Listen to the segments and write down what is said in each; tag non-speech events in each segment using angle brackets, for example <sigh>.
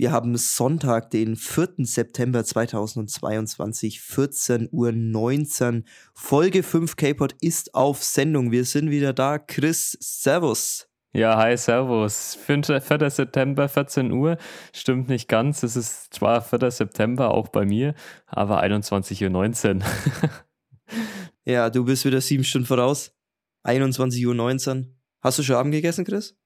Wir haben Sonntag, den 4. September 2022, 14.19 Uhr. Folge 5 K-Pod ist auf Sendung. Wir sind wieder da. Chris, Servus. Ja, hi, Servus. 4. September, 14 Uhr. Stimmt nicht ganz. Es ist zwar 4. September auch bei mir, aber 21.19 Uhr. <laughs> ja, du bist wieder sieben Stunden voraus. 21.19 Uhr. Hast du schon Abend gegessen, Chris?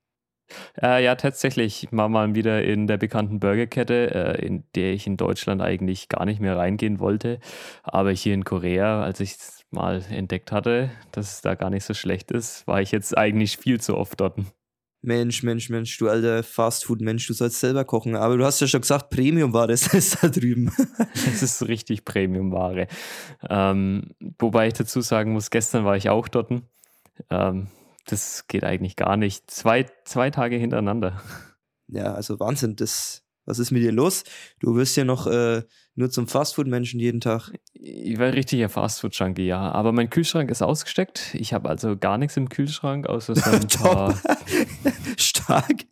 Äh, ja, tatsächlich. Ich war mal wieder in der bekannten Burgerkette, äh, in der ich in Deutschland eigentlich gar nicht mehr reingehen wollte. Aber hier in Korea, als ich es mal entdeckt hatte, dass es da gar nicht so schlecht ist, war ich jetzt eigentlich viel zu oft dort. Mensch, Mensch, Mensch, du alter Fastfood-Mensch, du sollst selber kochen. Aber du hast ja schon gesagt, Premium-Ware ist <laughs> da drüben. Es ist richtig Premium-Ware. Ähm, wobei ich dazu sagen muss, gestern war ich auch dort. Ähm, das geht eigentlich gar nicht. Zwei, zwei Tage hintereinander. Ja, also Wahnsinn. Das, was ist mit dir los? Du wirst ja noch äh, nur zum Fastfood-Menschen jeden Tag. Ich war richtiger Fastfood-Junkie, ja. Aber mein Kühlschrank ist ausgesteckt. Ich habe also gar nichts im Kühlschrank, außer so ein <laughs> paar. <laughs> Stark.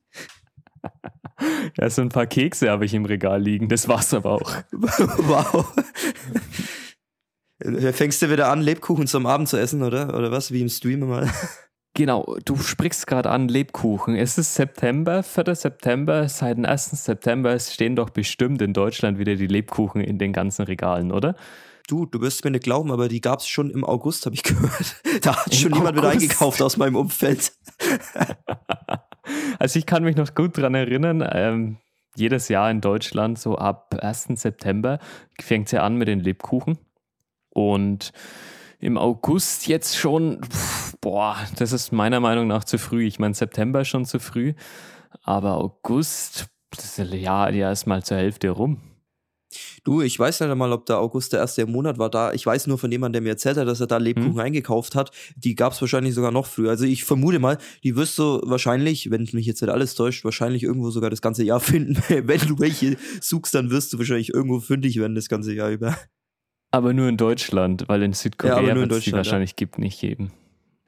<laughs> ja, so ein paar Kekse habe ich im Regal liegen. Das war's aber auch. wow. Fängst du wieder an, Lebkuchen zum Abend zu essen, oder? Oder was? Wie im Stream mal? Genau, du sprichst gerade an Lebkuchen. Es ist September, 4. September. Seit dem 1. September stehen doch bestimmt in Deutschland wieder die Lebkuchen in den ganzen Regalen, oder? Du, du wirst mir nicht glauben, aber die gab es schon im August, habe ich gehört. <laughs> Da hat Im schon jemand wieder eingekauft aus meinem Umfeld. <laughs> also ich kann mich noch gut dran erinnern, ähm, jedes Jahr in Deutschland, so ab 1. September, fängt es ja an mit den Lebkuchen. Und im August jetzt schon, boah, das ist meiner Meinung nach zu früh. Ich meine, September schon zu früh, aber August, das Jahr, ja ist mal zur Hälfte rum. Du, ich weiß nicht einmal, ob der August der erste Monat war da. Ich weiß nur von jemandem, der mir erzählt hat, dass er da Lebkuchen hm. eingekauft hat. Die gab es wahrscheinlich sogar noch früher. Also ich vermute mal, die wirst du wahrscheinlich, wenn mich jetzt nicht alles täuscht, wahrscheinlich irgendwo sogar das ganze Jahr <laughs> finden. wenn du welche suchst, dann wirst du wahrscheinlich irgendwo fündig werden das ganze Jahr über. Aber nur in Deutschland, weil in Südkorea ja, wird es die wahrscheinlich ja. gibt nicht geben.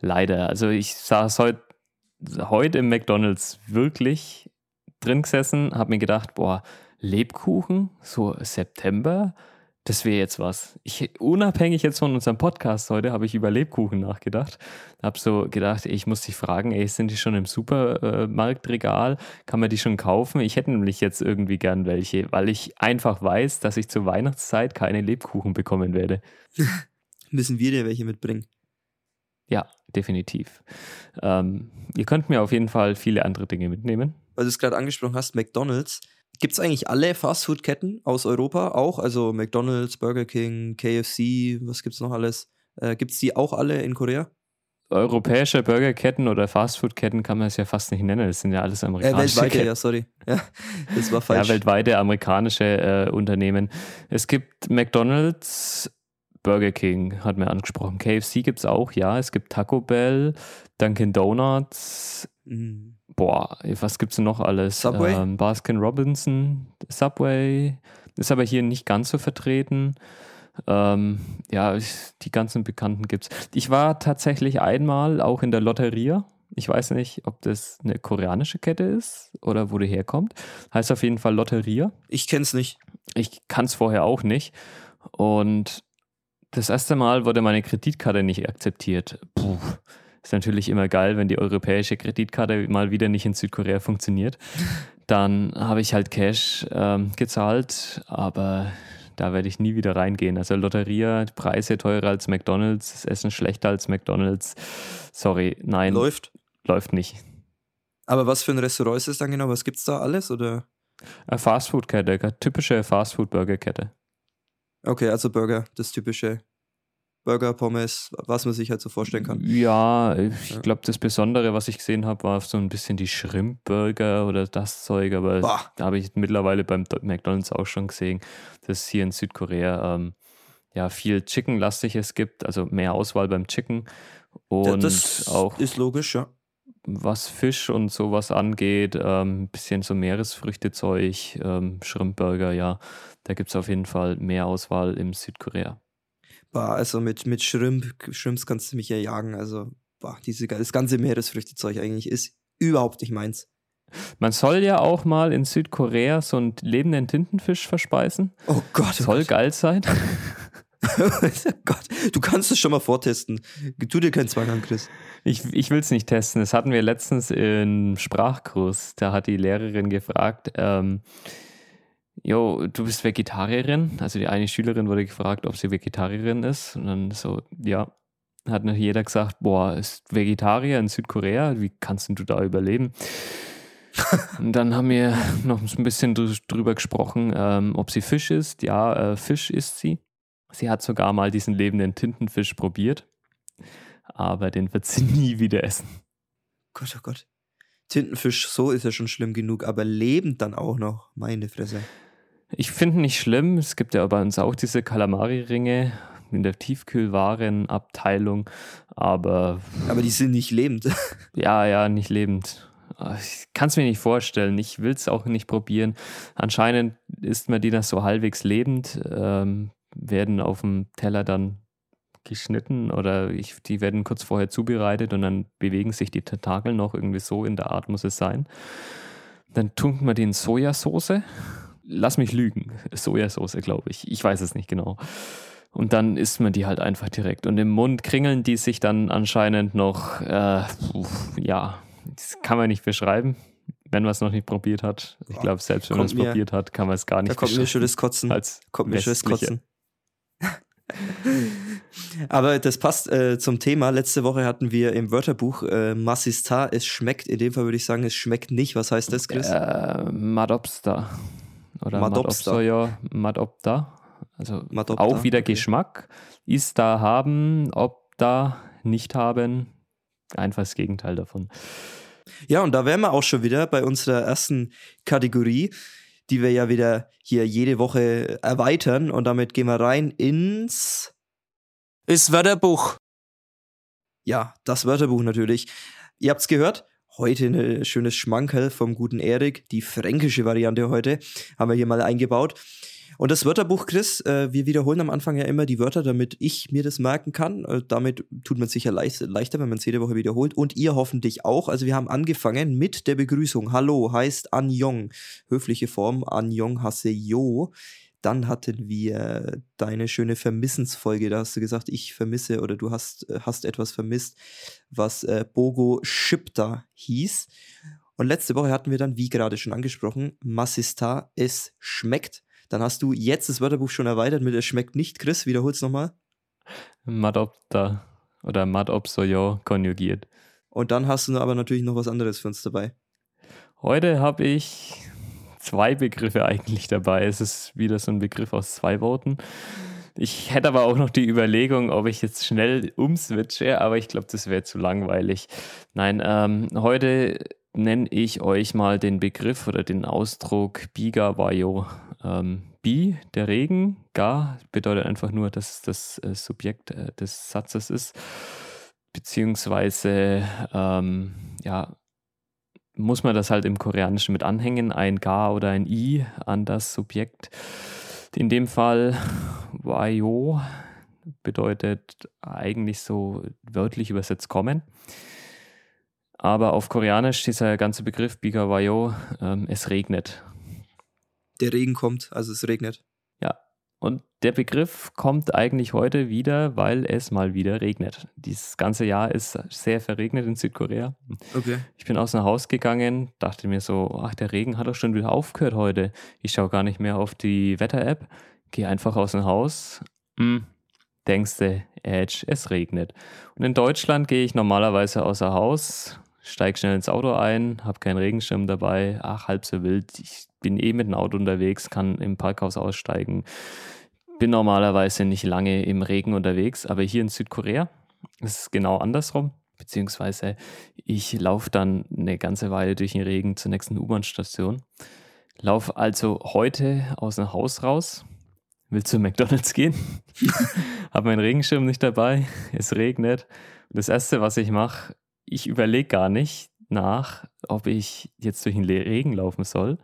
Leider. Also ich saß heute heut im McDonalds wirklich drin gesessen, habe mir gedacht, boah, Lebkuchen, so September, das wäre jetzt was. Ich, unabhängig jetzt von unserem Podcast heute, habe ich über Lebkuchen nachgedacht. Habe so gedacht, ich muss dich fragen, ey, sind die schon im Supermarktregal? Kann man die schon kaufen? Ich hätte nämlich jetzt irgendwie gern welche, weil ich einfach weiß, dass ich zur Weihnachtszeit keine Lebkuchen bekommen werde. <laughs> Müssen wir dir welche mitbringen? Ja, definitiv. Ähm, ihr könnt mir auf jeden Fall viele andere Dinge mitnehmen. Weil du es gerade angesprochen hast, McDonalds. Gibt es eigentlich alle Fastfood-Ketten aus Europa auch? Also McDonald's, Burger King, KFC, was gibt es noch alles? Äh, gibt es die auch alle in Korea? Europäische Burgerketten oder Fastfood-Ketten kann man es ja fast nicht nennen. Das sind ja alles amerikanische. Äh, weltweite, Ketten. ja, sorry. <laughs> Ja, das war falsch. Ja, weltweite amerikanische äh, Unternehmen. Es gibt McDonald's, Burger King hat mir angesprochen. KFC gibt es auch, ja. Es gibt Taco Bell, Dunkin' Donuts. Mhm boah, was gibt's denn noch alles? Subway? Ähm, Baskin Robinson, Subway, ist aber hier nicht ganz so vertreten. Ähm, ja, die ganzen Bekannten gibt's. Ich war tatsächlich einmal auch in der Lotteria. Ich weiß nicht, ob das eine koreanische Kette ist oder wo die herkommt. Heißt auf jeden Fall Lotteria. Ich kenn's nicht. Ich kann's vorher auch nicht. Und das erste Mal wurde meine Kreditkarte nicht akzeptiert. Puh ist natürlich immer geil, wenn die europäische Kreditkarte mal wieder nicht in Südkorea funktioniert. Dann habe ich halt Cash ähm, gezahlt, aber da werde ich nie wieder reingehen. Also Lotteria, Preise teurer als McDonalds, das Essen schlechter als McDonalds. Sorry, nein. Läuft? Läuft nicht. Aber was für ein Restaurant ist es dann genau? Was gibt es da alles? Oder? Eine Fastfood-Kette, typische Fastfood-Burger-Kette. Okay, also Burger, das typische. Burger, Pommes, was man sich halt so vorstellen kann. Ja, ich glaube, das Besondere, was ich gesehen habe, war so ein bisschen die Shrimp-Burger oder das Zeug, aber Boah. da habe ich mittlerweile beim McDonalds auch schon gesehen, dass es hier in Südkorea ähm, ja viel Chicken-lastiges gibt, also mehr Auswahl beim Chicken. Und ja, das auch ist logisch, ja. Was Fisch und sowas angeht, ein ähm, bisschen so Meeresfrüchtezeug, ähm, Shrimp-Burger, ja, da gibt es auf jeden Fall mehr Auswahl im Südkorea. Boah, also mit, mit Shrimp, Shrimps kannst du mich ja jagen. Also, boah, diese, das ganze Meeresfrüchtezeug eigentlich ist überhaupt nicht meins. Man soll ja auch mal in Südkorea so einen lebenden Tintenfisch verspeisen. Oh Gott. Oh soll Gott. geil sein. <laughs> Gott, du kannst es schon mal vortesten. Tu dir keinen Zwang an, Chris. Ich, ich will es nicht testen. Das hatten wir letztens im Sprachkurs. Da hat die Lehrerin gefragt, ähm, Jo, du bist Vegetarierin. Also die eine Schülerin wurde gefragt, ob sie Vegetarierin ist. Und dann so, ja, hat nicht jeder gesagt, boah, ist Vegetarier in Südkorea, wie kannst du da überleben? <laughs> Und dann haben wir noch ein bisschen drüber gesprochen, ähm, ob sie Fisch isst. Ja, äh, Fisch isst sie. Sie hat sogar mal diesen lebenden Tintenfisch probiert, aber den wird sie <laughs> nie wieder essen. Gott, oh Gott. Tintenfisch, so ist ja schon schlimm genug, aber lebend dann auch noch, meine Fresse. Ich finde nicht schlimm. Es gibt ja bei uns auch diese Kalamari-Ringe in der Tiefkühlwarenabteilung, aber. Aber die sind nicht lebend. <laughs> ja, ja, nicht lebend. Ich kann es mir nicht vorstellen. Ich will es auch nicht probieren. Anscheinend isst man die dann so halbwegs lebend, ähm, werden auf dem Teller dann geschnitten oder ich, die werden kurz vorher zubereitet und dann bewegen sich die Tentakel noch irgendwie so in der Art muss es sein. Dann tunkt man die in Sojasauce. Lass mich lügen. Sojasauce, glaube ich. Ich weiß es nicht genau. Und dann isst man die halt einfach direkt. Und im Mund kringeln die sich dann anscheinend noch, äh, ja, das kann man nicht beschreiben, wenn man es noch nicht probiert hat. Ich glaube, selbst wenn man es probiert hat, kann man es gar nicht Da kommt mir schon das Kotzen. Als kommt mir schon das Kotzen. Aber das passt äh, zum Thema. Letzte Woche hatten wir im Wörterbuch äh, Massista, es schmeckt. In dem Fall würde ich sagen, es schmeckt nicht. Was heißt das, Chris? Äh, Madopsta. Oder Madopsta. Madopsta. Madopta. Also Madopta, auch wieder. Geschmack. Ist da haben, ob da nicht haben. Einfach das Gegenteil davon. Ja, und da wären wir auch schon wieder bei unserer ersten Kategorie, die wir ja wieder hier jede Woche erweitern. Und damit gehen wir rein ins. Ist Wörterbuch. Ja, das Wörterbuch natürlich. Ihr habt's gehört. Heute ein schönes Schmankerl vom guten Erik. Die fränkische Variante heute haben wir hier mal eingebaut. Und das Wörterbuch, Chris, äh, wir wiederholen am Anfang ja immer die Wörter, damit ich mir das merken kann. Äh, damit tut man sich ja leicht, leichter, wenn man es jede Woche wiederholt. Und ihr hoffentlich auch. Also wir haben angefangen mit der Begrüßung. Hallo heißt Anjong. Höfliche Form Anjong Haseyo. Dann hatten wir deine schöne Vermissensfolge. Da hast du gesagt, ich vermisse oder du hast, äh, hast etwas vermisst, was äh, Bogo Shipta hieß. Und letzte Woche hatten wir dann, wie gerade schon angesprochen, Massista, es schmeckt. Dann hast du jetzt das Wörterbuch schon erweitert mit Es schmeckt nicht. Chris, wiederhol's nochmal. Madopta oder Madopsoyo konjugiert. Und dann hast du aber natürlich noch was anderes für uns dabei. Heute habe ich zwei Begriffe eigentlich dabei. Es ist wieder so ein Begriff aus zwei Worten. Ich hätte aber auch noch die Überlegung, ob ich jetzt schnell umswitche, aber ich glaube, das wäre zu langweilig. Nein, ähm, heute nenne ich euch mal den Begriff oder den Ausdruck Biga Wayo. Ähm, Bi, der Regen, Ga bedeutet einfach nur, dass das äh, Subjekt äh, des Satzes ist, beziehungsweise ähm, ja, muss man das halt im Koreanischen mit anhängen, ein Ga oder ein I an das Subjekt. In dem Fall Wayo bedeutet eigentlich so wörtlich übersetzt kommen. Aber auf Koreanisch dieser ganze Begriff Bigawayo, ähm, es regnet. Der Regen kommt, also es regnet. Ja, und der Begriff kommt eigentlich heute wieder, weil es mal wieder regnet. Dieses ganze Jahr ist sehr verregnet in Südkorea. Okay. Ich bin aus dem Haus gegangen, dachte mir so, ach, der Regen hat doch schon wieder aufgehört heute. Ich schaue gar nicht mehr auf die Wetter-App, gehe einfach aus dem Haus. Hm, denkst du, Edge, es regnet. Und in Deutschland gehe ich normalerweise außer Haus, steig schnell ins Auto ein, habe keinen Regenschirm dabei, ach, halb so wild. Ich bin eh mit dem Auto unterwegs, kann im Parkhaus aussteigen. Bin normalerweise nicht lange im Regen unterwegs, aber hier in Südkorea ist es genau andersrum. Beziehungsweise ich laufe dann eine ganze Weile durch den Regen zur nächsten U-Bahn-Station. Laufe also heute aus dem Haus raus, will zu McDonalds gehen, <laughs> habe meinen Regenschirm nicht dabei, es regnet. Und das Erste, was ich mache, ich überlege gar nicht nach, ob ich jetzt durch den Regen laufen soll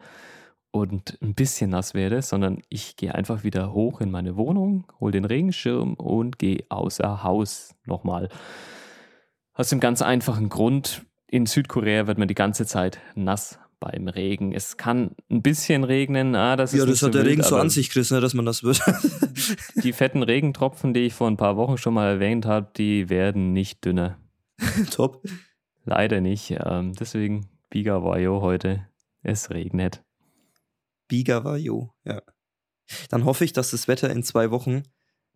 und ein bisschen nass werde, sondern ich gehe einfach wieder hoch in meine Wohnung, hole den Regenschirm und gehe außer Haus nochmal. Aus dem ganz einfachen Grund, in Südkorea wird man die ganze Zeit nass beim Regen. Es kann ein bisschen regnen. Ah, das ja, ist das hat so der wild, Regen so an sich, Chris, ne, dass man das wird. die fetten Regentropfen, die ich vor ein paar Wochen schon mal erwähnt habe, die werden nicht dünner. <laughs> Top. Leider nicht. Ähm, deswegen Biga Vajo heute. Es regnet. Biga Vajo, ja. Dann hoffe ich, dass das Wetter in zwei Wochen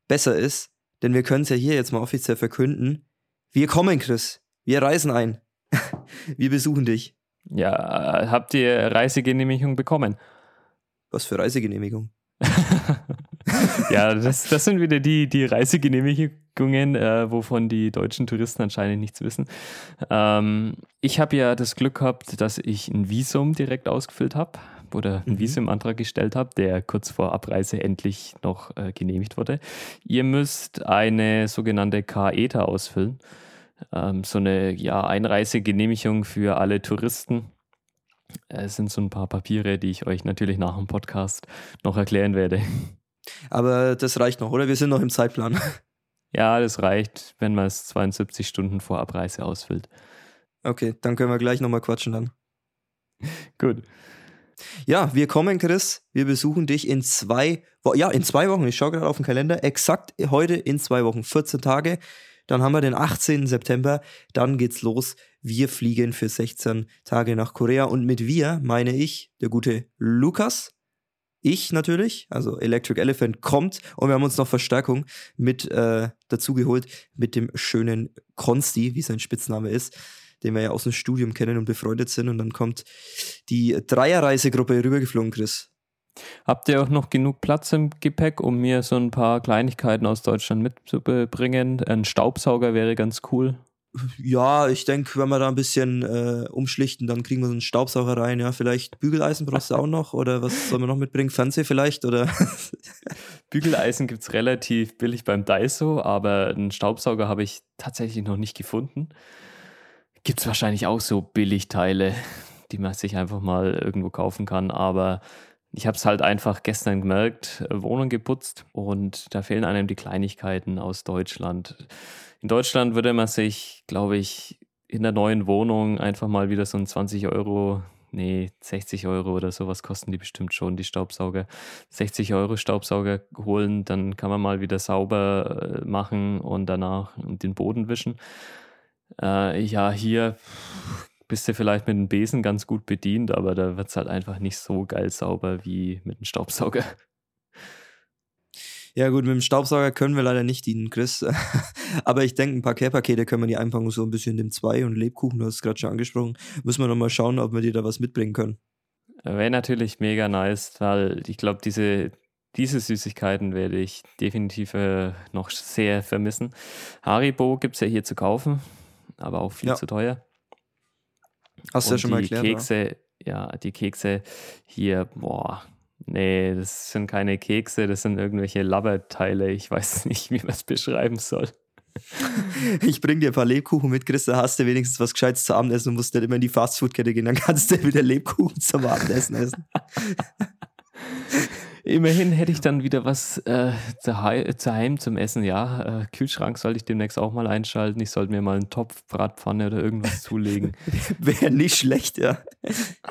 besser ist, denn wir können es ja hier jetzt mal offiziell verkünden. Wir kommen, Chris. Wir reisen ein. <laughs> wir besuchen dich. Ja, habt ihr Reisegenehmigung bekommen? Was für Reisegenehmigung? <laughs> ja, <laughs> das, das sind wieder die, die Reisegenehmigungen, äh, wovon die deutschen Touristen anscheinend nichts wissen. Ähm, ich habe ja das Glück gehabt, dass ich ein Visum direkt ausgefüllt habe oder einen mhm. Visumantrag gestellt habe, der kurz vor Abreise endlich noch äh, genehmigt wurde. Ihr müsst eine sogenannte KETA ausfüllen. Ähm, so eine ja, Einreisegenehmigung für alle Touristen. Es sind so ein paar Papiere, die ich euch natürlich nach dem Podcast noch erklären werde. <laughs> Aber das reicht noch, oder? Wir sind noch im Zeitplan. <laughs> Ja, das reicht, wenn man es 72 Stunden vor Abreise ausfüllt. Okay, dann können wir gleich nochmal quatschen dann. <laughs> Gut. Ja, wir kommen, Chris. Wir besuchen dich in zwei Wochen. Ja, in zwei Wochen. Ich schaue gerade auf den Kalender. Exakt heute in zwei Wochen. 14 Tage. Dann haben wir den 18. September. Dann geht's los. Wir fliegen für 16 Tage nach Korea. Und mit wir meine ich der gute Lukas. Ich natürlich, also Electric Elephant kommt und wir haben uns noch Verstärkung mit äh, dazu geholt mit dem schönen Konsti, wie sein Spitzname ist den wir ja aus dem Studium kennen und befreundet sind. Und dann kommt die Dreierreisegruppe rübergeflogen, Chris. Habt ihr auch noch genug Platz im Gepäck, um mir so ein paar Kleinigkeiten aus Deutschland mitzubringen? Ein Staubsauger wäre ganz cool. Ja, ich denke, wenn wir da ein bisschen äh, umschlichten, dann kriegen wir so einen Staubsauger rein. Ja, vielleicht Bügeleisen brauchst du auch noch oder was soll man noch mitbringen? Fernseher vielleicht oder? <laughs> Bügeleisen gibt es relativ billig beim Daiso, aber einen Staubsauger habe ich tatsächlich noch nicht gefunden. Gibt es wahrscheinlich auch so Billigteile, die man sich einfach mal irgendwo kaufen kann, aber ich habe es halt einfach gestern gemerkt, äh, Wohnung geputzt und da fehlen einem die Kleinigkeiten aus Deutschland. In Deutschland würde man sich, glaube ich, in der neuen Wohnung einfach mal wieder so ein 20 Euro, nee, 60 Euro oder sowas kosten die bestimmt schon, die Staubsauger. 60 Euro Staubsauger holen, dann kann man mal wieder sauber äh, machen und danach den Boden wischen. Äh, ja, hier bist du vielleicht mit dem Besen ganz gut bedient, aber da wird es halt einfach nicht so geil sauber wie mit einem Staubsauger. <laughs> Ja, gut, mit dem Staubsauger können wir leider nicht dienen, Chris. <laughs> Aber ich denke, ein paar Care-Pakete können wir die Einpackung so ein bisschen dem Zwei und Lebkuchen, du hast es gerade schon angesprochen. Müssen wir nochmal schauen, ob wir dir da was mitbringen können. Wäre natürlich mega nice, weil ich glaube, diese, diese Süßigkeiten werde ich definitiv äh, noch sehr vermissen. Haribo gibt es ja hier zu kaufen, aber auch viel ja. zu teuer. Hast du ja schon mal erklärt. Kekse, ja, die Kekse hier, boah, nee, das sind keine Kekse, das sind irgendwelche Labberteile. Ich weiß <laughs> nicht, wie man es beschreiben soll. <laughs> Ich bring dir ein paar Lebkuchen mit, Chris, da hast du wenigstens was Gescheites zu Abendessen und musst nicht immer in die Fastfood-Kette gehen, dann kannst du <laughs> wieder Lebkuchen zum Abendessen essen. Immerhin hätte ich dann wieder was äh, daheim zum Essen. Ja, äh, Kühlschrank sollte ich demnächst auch mal einschalten. Ich sollte mir mal einen Topf, Bratpfanne oder irgendwas zulegen. <laughs> Wäre nicht schlecht, ja.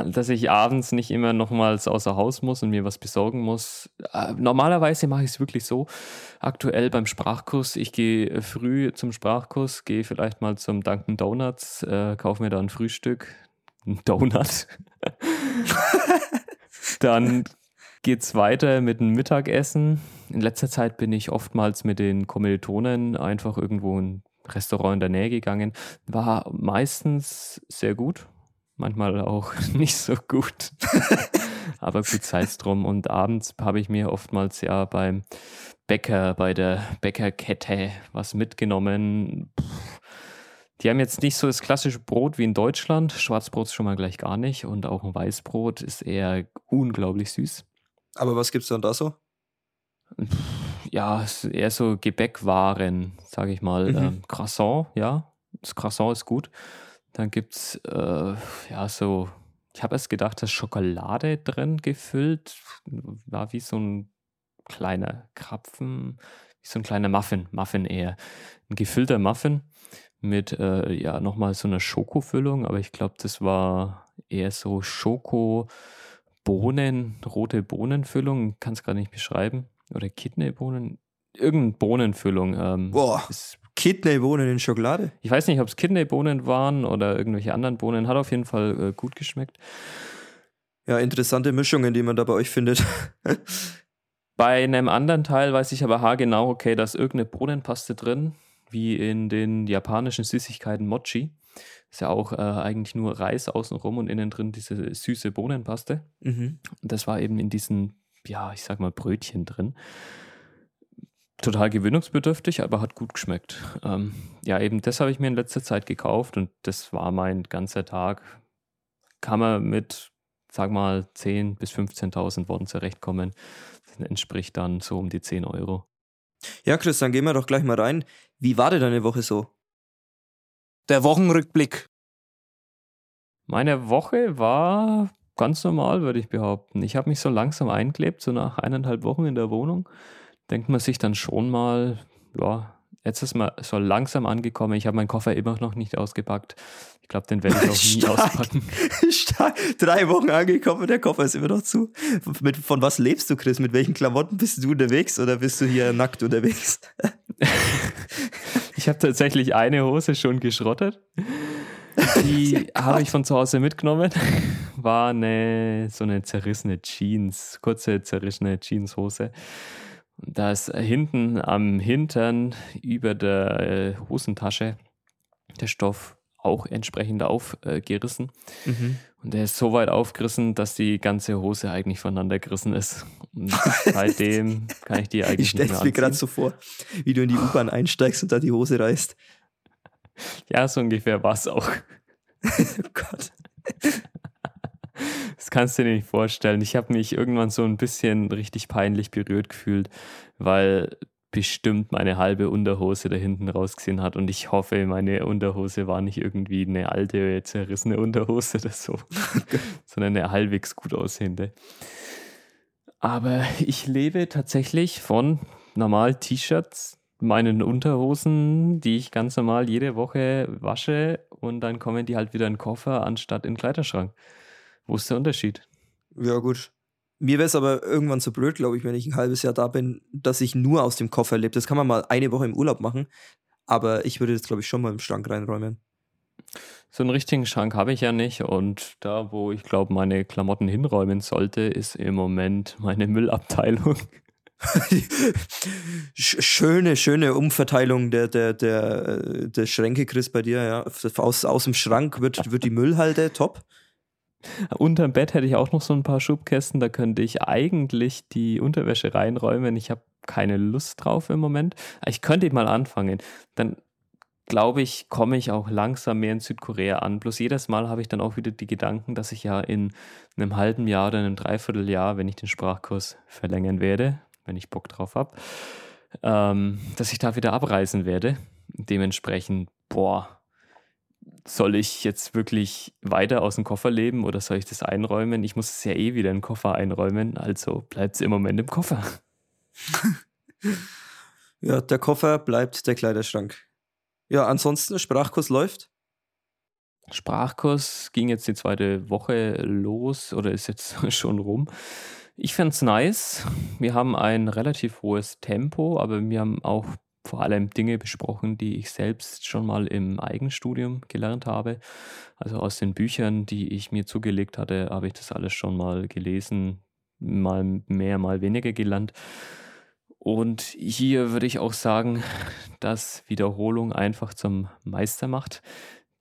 Dass ich abends nicht immer nochmals außer Haus muss und mir was besorgen muss. Äh, normalerweise mache ich es wirklich so. Aktuell beim Sprachkurs, ich gehe früh zum Sprachkurs, gehe vielleicht mal zum Dunkin' Donuts, äh, kaufe mir da ein Frühstück, ein Donut. <laughs> dann geht's weiter mit dem Mittagessen. In letzter Zeit bin ich oftmals mit den Kommilitonen einfach irgendwo in ein Restaurant in der Nähe gegangen. War meistens sehr gut, manchmal auch <laughs> nicht so gut. <laughs> Aber gut, sei es drum. Und abends habe ich mir oftmals ja beim Bäcker, bei der Bäckerkette was mitgenommen. Die haben jetzt nicht so das klassische Brot wie in Deutschland. Schwarzbrot ist schon mal gleich gar nicht. Und auch ein Weißbrot ist eher unglaublich süß. Aber was gibt's dann da so? Ja, eher so Gebäckwaren, sage ich mal. Mhm. Ähm, Croissant, ja. Das Croissant ist gut. Dann gibt's äh, ja so, ich habe erst gedacht, da ist Schokolade drin gefüllt. War wie so ein kleiner Krapfen, wie so ein kleiner Muffin, Muffin eher. Ein gefüllter Muffin mit äh, ja nochmal so einer Schokofüllung, aber ich glaube, das war eher so Schoko. Bohnen, rote Bohnenfüllung, kann es gar nicht beschreiben. Oder Kidneybohnen, irgendeine Bohnenfüllung. Ähm, Boah, Kidneybohnen in Schokolade? Ich weiß nicht, ob es Kidneybohnen waren oder irgendwelche anderen Bohnen. Hat auf jeden Fall äh, gut geschmeckt. Ja, interessante Mischungen, die man da bei euch findet. <laughs> bei einem anderen Teil weiß ich aber haargenau, okay, da ist irgendeine Bohnenpaste drin, wie in den japanischen Süßigkeiten Mochi. Ist ja auch äh, eigentlich nur Reis außenrum und innen drin diese süße Bohnenpaste. Mhm. Und das war eben in diesen, ja, ich sag mal, Brötchen drin. Total gewöhnungsbedürftig, aber hat gut geschmeckt. Ähm, ja, eben das habe ich mir in letzter Zeit gekauft und das war mein ganzer Tag. Kann man mit, sag mal, 10.000 bis 15.000 Worten zurechtkommen. Das entspricht dann so um die 10 Euro. Ja, Chris, dann gehen wir doch gleich mal rein. Wie war denn deine Woche so? Der Wochenrückblick. Meine Woche war ganz normal, würde ich behaupten. Ich habe mich so langsam eingelebt, so nach eineinhalb Wochen in der Wohnung. Denkt man sich dann schon mal, ja, jetzt ist man so langsam angekommen. Ich habe meinen Koffer immer noch nicht ausgepackt. Ich glaube, den werde ich auch nie <laughs> Stark. auspacken. <laughs> Stark. Drei Wochen angekommen, der Koffer ist immer noch zu. Mit, von was lebst du, Chris? Mit welchen Klamotten bist du unterwegs oder bist du hier nackt unterwegs? <laughs> <laughs> Ich habe tatsächlich eine Hose schon geschrottet. Die <laughs> habe ich von zu Hause mitgenommen. War eine so eine zerrissene Jeans, kurze zerrissene Jeanshose. Und da ist hinten am Hintern über der äh, Hosentasche der Stoff auch entsprechend aufgerissen. Äh, mhm. Und der ist so weit aufgerissen, dass die ganze Hose eigentlich voneinander gerissen ist. Und seitdem <laughs> kann ich die eigentlich ich nicht mehr Ich mir gerade so vor, wie du in die U-Bahn einsteigst und da die Hose reißt. Ja, so ungefähr war es auch. oh <laughs> Gott. Das kannst du dir nicht vorstellen. Ich habe mich irgendwann so ein bisschen richtig peinlich berührt gefühlt, weil bestimmt meine halbe Unterhose da hinten rausgesehen hat. Und ich hoffe, meine Unterhose war nicht irgendwie eine alte, zerrissene Unterhose oder so, <laughs> sondern eine halbwegs gut aussehende. Aber ich lebe tatsächlich von normal T-Shirts, meinen Unterhosen, die ich ganz normal jede Woche wasche und dann kommen die halt wieder in den Koffer anstatt in den Kleiderschrank. Wo ist der Unterschied? Ja, gut. Mir wäre es aber irgendwann zu blöd, glaube ich, wenn ich ein halbes Jahr da bin, dass ich nur aus dem Koffer lebe. Das kann man mal eine Woche im Urlaub machen, aber ich würde jetzt, glaube ich, schon mal im Schrank reinräumen. So einen richtigen Schrank habe ich ja nicht und da, wo ich glaube, meine Klamotten hinräumen sollte, ist im Moment meine Müllabteilung. <laughs> schöne, schöne Umverteilung der, der, der, der Schränke, Chris, bei dir, ja. Aus, aus dem Schrank wird, wird die Müllhalde top. Unterm Bett hätte ich auch noch so ein paar Schubkästen, da könnte ich eigentlich die Unterwäsche reinräumen. Ich habe keine Lust drauf im Moment. Ich könnte mal anfangen. Dann glaube ich, komme ich auch langsam mehr in Südkorea an. Bloß jedes Mal habe ich dann auch wieder die Gedanken, dass ich ja in einem halben Jahr oder einem Dreivierteljahr, wenn ich den Sprachkurs verlängern werde, wenn ich Bock drauf habe, ähm, dass ich da wieder abreisen werde. Dementsprechend, boah, soll ich jetzt wirklich weiter aus dem Koffer leben oder soll ich das einräumen? Ich muss es ja eh wieder in den Koffer einräumen, also bleibt es im Moment im Koffer. <laughs> ja, der Koffer bleibt der Kleiderschrank. Ja, ansonsten, Sprachkurs läuft? Sprachkurs ging jetzt die zweite Woche los oder ist jetzt <laughs> schon rum. Ich fände es nice. Wir haben ein relativ hohes Tempo, aber wir haben auch vor allem Dinge besprochen, die ich selbst schon mal im Eigenstudium gelernt habe. Also aus den Büchern, die ich mir zugelegt hatte, habe ich das alles schon mal gelesen, mal mehr, mal weniger gelernt. Und hier würde ich auch sagen, dass Wiederholung einfach zum Meister macht.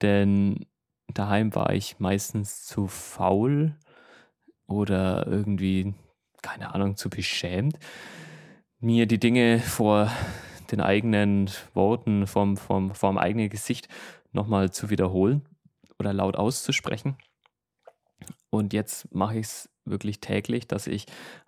Denn daheim war ich meistens zu faul oder irgendwie, keine Ahnung, zu beschämt, mir die Dinge vor den eigenen Worten vom, vom, vom eigenen Gesicht nochmal zu wiederholen oder laut auszusprechen. Und jetzt mache ich es wirklich täglich, dass ich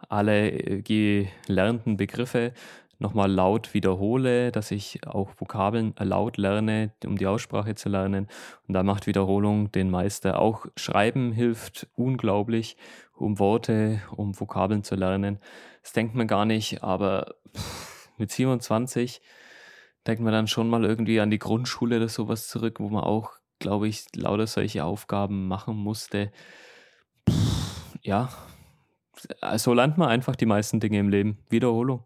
alle äh, gelernten Begriffe nochmal laut wiederhole, dass ich auch Vokabeln laut lerne, um die Aussprache zu lernen. Und da macht Wiederholung den Meister. Auch Schreiben hilft unglaublich, um Worte, um Vokabeln zu lernen. Das denkt man gar nicht, aber pff, mit 27, denkt man dann schon mal irgendwie an die Grundschule oder sowas zurück, wo man auch, glaube ich, lauter solche Aufgaben machen musste. Pff, ja, so lernt man einfach die meisten Dinge im Leben. Wiederholung.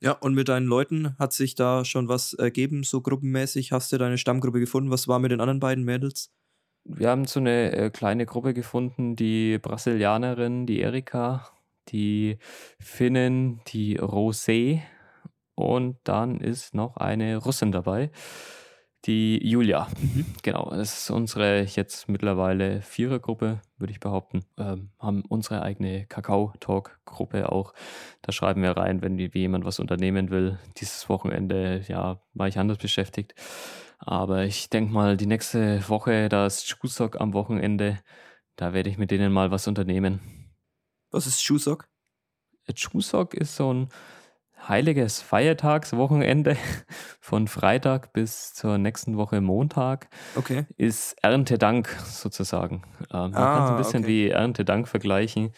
Ja, und mit deinen Leuten hat sich da schon was ergeben, so gruppenmäßig? Hast du deine Stammgruppe gefunden? Was war mit den anderen beiden Mädels? Wir haben so eine äh, kleine Gruppe gefunden, die Brasilianerin, die Erika, die Finnen, die Rosé und dann ist noch eine Russin dabei, die Julia. Mhm. Genau, das ist unsere jetzt mittlerweile Vierergruppe, würde ich behaupten. Ähm, haben unsere eigene Kakao-Talk-Gruppe auch. Da schreiben wir rein, wenn wie jemand was unternehmen will. Dieses Wochenende, ja, war ich anders beschäftigt. Aber ich denke mal, die nächste Woche, da ist Schuhsock am Wochenende, da werde ich mit denen mal was unternehmen. Was ist Schuhsock? Schuhsock ist so ein heiliges Feiertagswochenende <laughs> von Freitag bis zur nächsten Woche Montag okay. ist Erntedank sozusagen. Ähm, man ah, kann es ein bisschen okay. wie Erntedank vergleichen.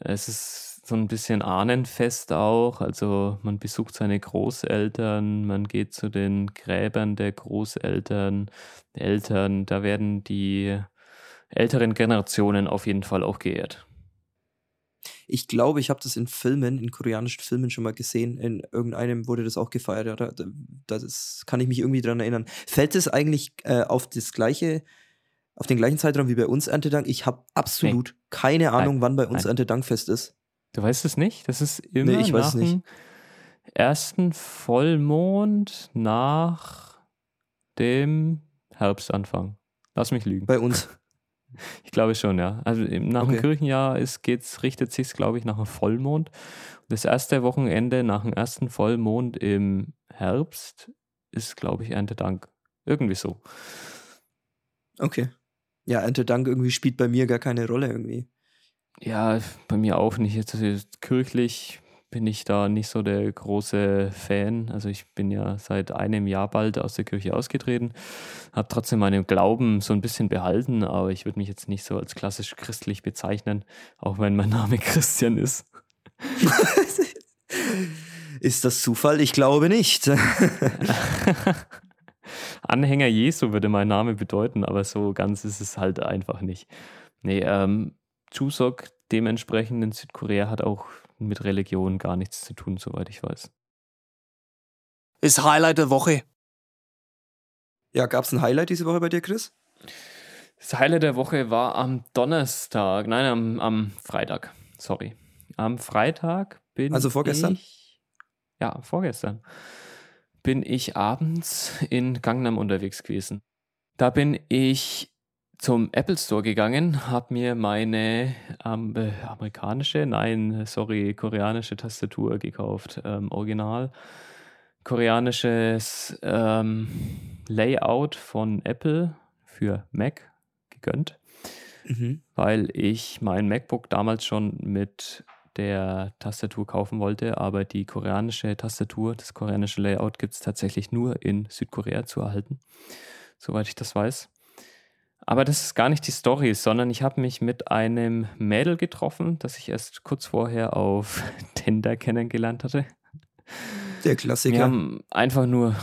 Es ist so ein bisschen Ahnenfest auch. Also man besucht seine Großeltern, man geht zu den Gräbern der Großeltern, Eltern. Da werden die älteren Generationen auf jeden Fall auch geehrt. Ich glaube, ich habe das in Filmen, in koreanischen Filmen schon mal gesehen. In irgendeinem wurde das auch gefeiert. Da, das kann ich mich irgendwie dran erinnern. Fällt es eigentlich äh, auf das gleiche, auf den gleichen Zeitraum wie bei uns Erntedank? Ich habe absolut nee. keine Ahnung, Nein. wann bei uns Nein. Erntedankfest ist. Du weißt es nicht? Das ist immer nee, ich nach dem ersten Vollmond nach dem Herbstanfang. Lass mich lügen. Bei uns. <laughs> Ich glaube schon, ja. Also nach okay. dem Kirchenjahr ist, geht's, richtet sich glaube ich, nach einem Vollmond. Das erste Wochenende nach dem ersten Vollmond im Herbst ist, glaube ich, Erntedank. Irgendwie so. Okay. Ja, Erntedank irgendwie spielt bei mir gar keine Rolle irgendwie. Ja, bei mir auch nicht. Jetzt kirchlich bin ich da nicht so der große Fan. Also ich bin ja seit einem Jahr bald aus der Kirche ausgetreten, habe trotzdem meinen Glauben so ein bisschen behalten, aber ich würde mich jetzt nicht so als klassisch christlich bezeichnen, auch wenn mein Name <laughs> Christian ist. <laughs> ist das Zufall? Ich glaube nicht. <laughs> Anhänger Jesu würde mein Name bedeuten, aber so ganz ist es halt einfach nicht. Nee, ähm, Chuseok dementsprechend in Südkorea hat auch mit Religion gar nichts zu tun, soweit ich weiß. Ist Highlight der Woche. Ja, gab es ein Highlight diese Woche bei dir, Chris? Das Highlight der Woche war am Donnerstag, nein, am, am Freitag, sorry. Am Freitag bin Also vorgestern? Ich, ja, vorgestern bin ich abends in Gangnam unterwegs gewesen. Da bin ich zum Apple Store gegangen, habe mir meine ähm, äh, amerikanische, nein, sorry, koreanische Tastatur gekauft. Ähm, original koreanisches ähm, Layout von Apple für Mac gegönnt, mhm. weil ich mein MacBook damals schon mit der Tastatur kaufen wollte, aber die koreanische Tastatur, das koreanische Layout gibt es tatsächlich nur in Südkorea zu erhalten, soweit ich das weiß. Aber das ist gar nicht die Story, sondern ich habe mich mit einem Mädel getroffen, das ich erst kurz vorher auf <laughs> Tinder kennengelernt hatte. Der Klassiker. Wir haben einfach nur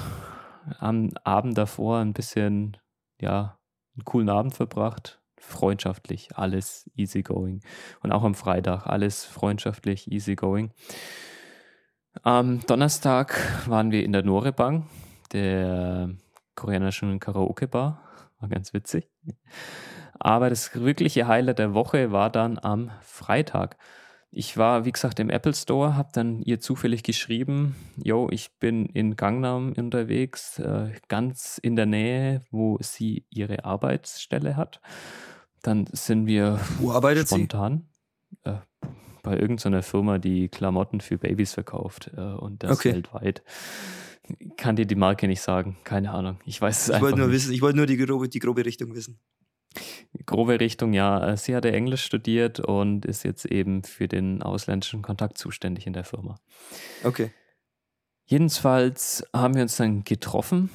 am Abend davor ein bisschen, ja, einen coolen Abend verbracht. Freundschaftlich, alles easygoing. Und auch am Freitag, alles freundschaftlich, easygoing. Am Donnerstag waren wir in der Norebang, der koreanischen Karaoke-Bar war ganz witzig. Aber das wirkliche Highlight der Woche war dann am Freitag. Ich war, wie gesagt, im Apple Store, habe dann ihr zufällig geschrieben, yo, ich bin in Gangnam unterwegs, äh, ganz in der Nähe, wo sie ihre Arbeitsstelle hat. Dann sind wir wo arbeitet spontan sie? Äh, bei irgendeiner Firma, die Klamotten für Babys verkauft äh, und das okay. weltweit kann dir die Marke nicht sagen. Keine Ahnung. Ich weiß es ich einfach wollte nur. Wissen, ich wollte nur die grobe, die grobe Richtung wissen. Grobe Richtung, ja. Äh, sie hatte Englisch studiert und ist jetzt eben für den ausländischen Kontakt zuständig in der Firma. Okay. Jedenfalls haben wir uns dann getroffen.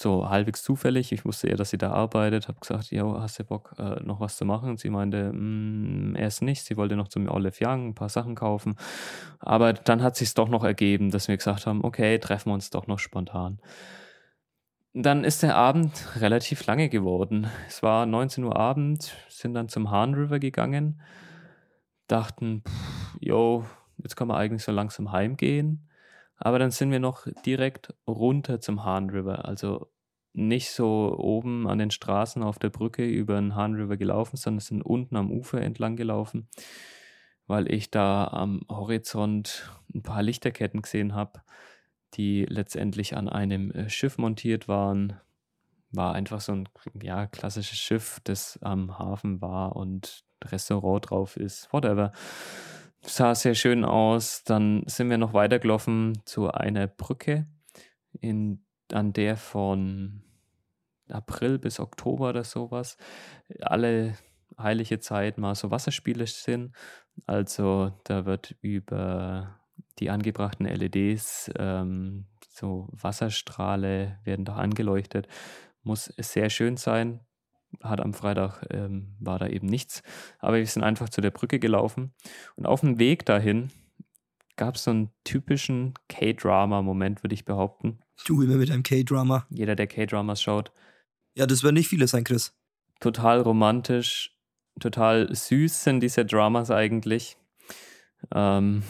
So halbwegs zufällig. Ich wusste eher, dass sie da arbeitet. Habe gesagt, ja, hast du Bock, äh, noch was zu machen? Und sie meinte, mm, erst nicht. Sie wollte noch zum Olive Young ein paar Sachen kaufen. Aber dann hat sich doch noch ergeben, dass wir gesagt haben, okay, treffen wir uns doch noch spontan. Dann ist der Abend relativ lange geworden. Es war 19 Uhr Abend, sind dann zum Hahn River gegangen, dachten, yo, jetzt kann man eigentlich so langsam heimgehen. Aber dann sind wir noch direkt runter zum Hahn River. Also nicht so oben an den Straßen auf der Brücke über den Hahn River gelaufen, sondern sind unten am Ufer entlang gelaufen, weil ich da am Horizont ein paar Lichterketten gesehen habe, die letztendlich an einem äh, Schiff montiert waren. War einfach so ein ja, klassisches Schiff, das am Hafen war und Restaurant drauf ist, whatever sah sehr schön aus. Dann sind wir noch weitergelaufen zu einer Brücke, in, an der von April bis Oktober oder sowas alle heilige Zeit mal so Wasserspiele sind. Also da wird über die angebrachten LEDs ähm, so Wasserstrahle werden da angeleuchtet. Muss sehr schön sein hat am Freitag, ähm, war da eben nichts. Aber wir sind einfach zu der Brücke gelaufen. Und auf dem Weg dahin gab es so einen typischen K-Drama-Moment, würde ich behaupten. Du immer mit einem K-Drama. Jeder, der K-Dramas schaut. Ja, das werden nicht viele sein, Chris. Total romantisch, total süß sind diese Dramas eigentlich. Ähm,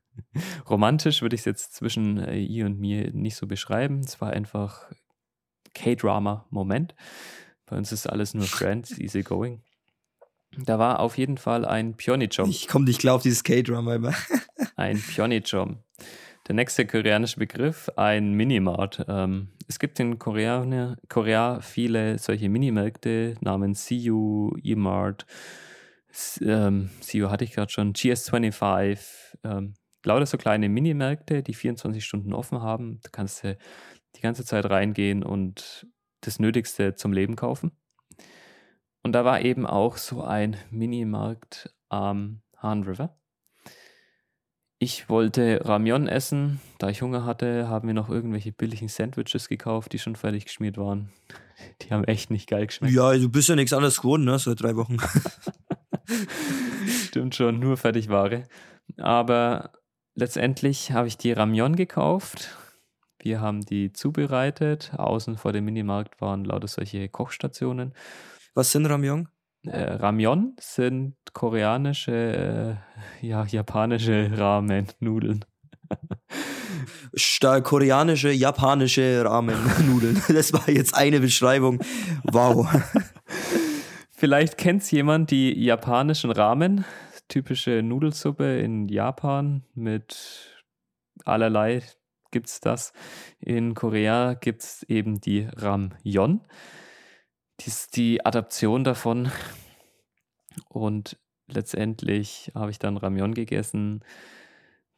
<laughs> romantisch würde ich es jetzt zwischen äh, ihr und mir nicht so beschreiben. Es war einfach K-Drama-Moment. Bei uns ist alles nur <laughs> Friends, easy going. Da war auf jeden Fall ein Pyeonijom. Ich komme nicht klar auf dieses K-Drama immer. <laughs> ein Pyeonijom. Der nächste koreanische Begriff, ein Minimart. Ähm, es gibt in Korea, Korea viele solche Minimärkte namens CU, E-Mart, ähm, CU hatte ich gerade schon, GS25, ähm, lauter so kleine Minimärkte, die 24 Stunden offen haben. Da kannst du die ganze Zeit reingehen und das Nötigste zum Leben kaufen. Und da war eben auch so ein Minimarkt am Hahn River. Ich wollte Ramyon essen. Da ich Hunger hatte, haben wir noch irgendwelche billigen Sandwiches gekauft, die schon fertig geschmiert waren. <laughs> Die haben echt nicht geil geschmeckt. Ja, du bist ja nichts anderes geworden, ne? Seit drei Wochen. <laughs> Stimmt schon, nur Fertigware. Aber letztendlich habe ich die Ramyon gekauft wir haben die zubereitet. Außen vor dem Minimarkt waren lauter solche Kochstationen. Was sind Ramyon? Äh, Ramyon sind koreanische, äh, ja, japanische Ramen-Nudeln. <laughs> koreanische, japanische Ramen-Nudeln. <laughs> Das war jetzt eine Beschreibung. Wow. <laughs> Vielleicht kennt es jemand die japanischen Ramen, typische Nudelsuppe in Japan mit allerlei gibt es das. In Korea gibt es eben die Ramyon. Die ist die Adaption davon. Und letztendlich habe ich dann Ramyon gegessen.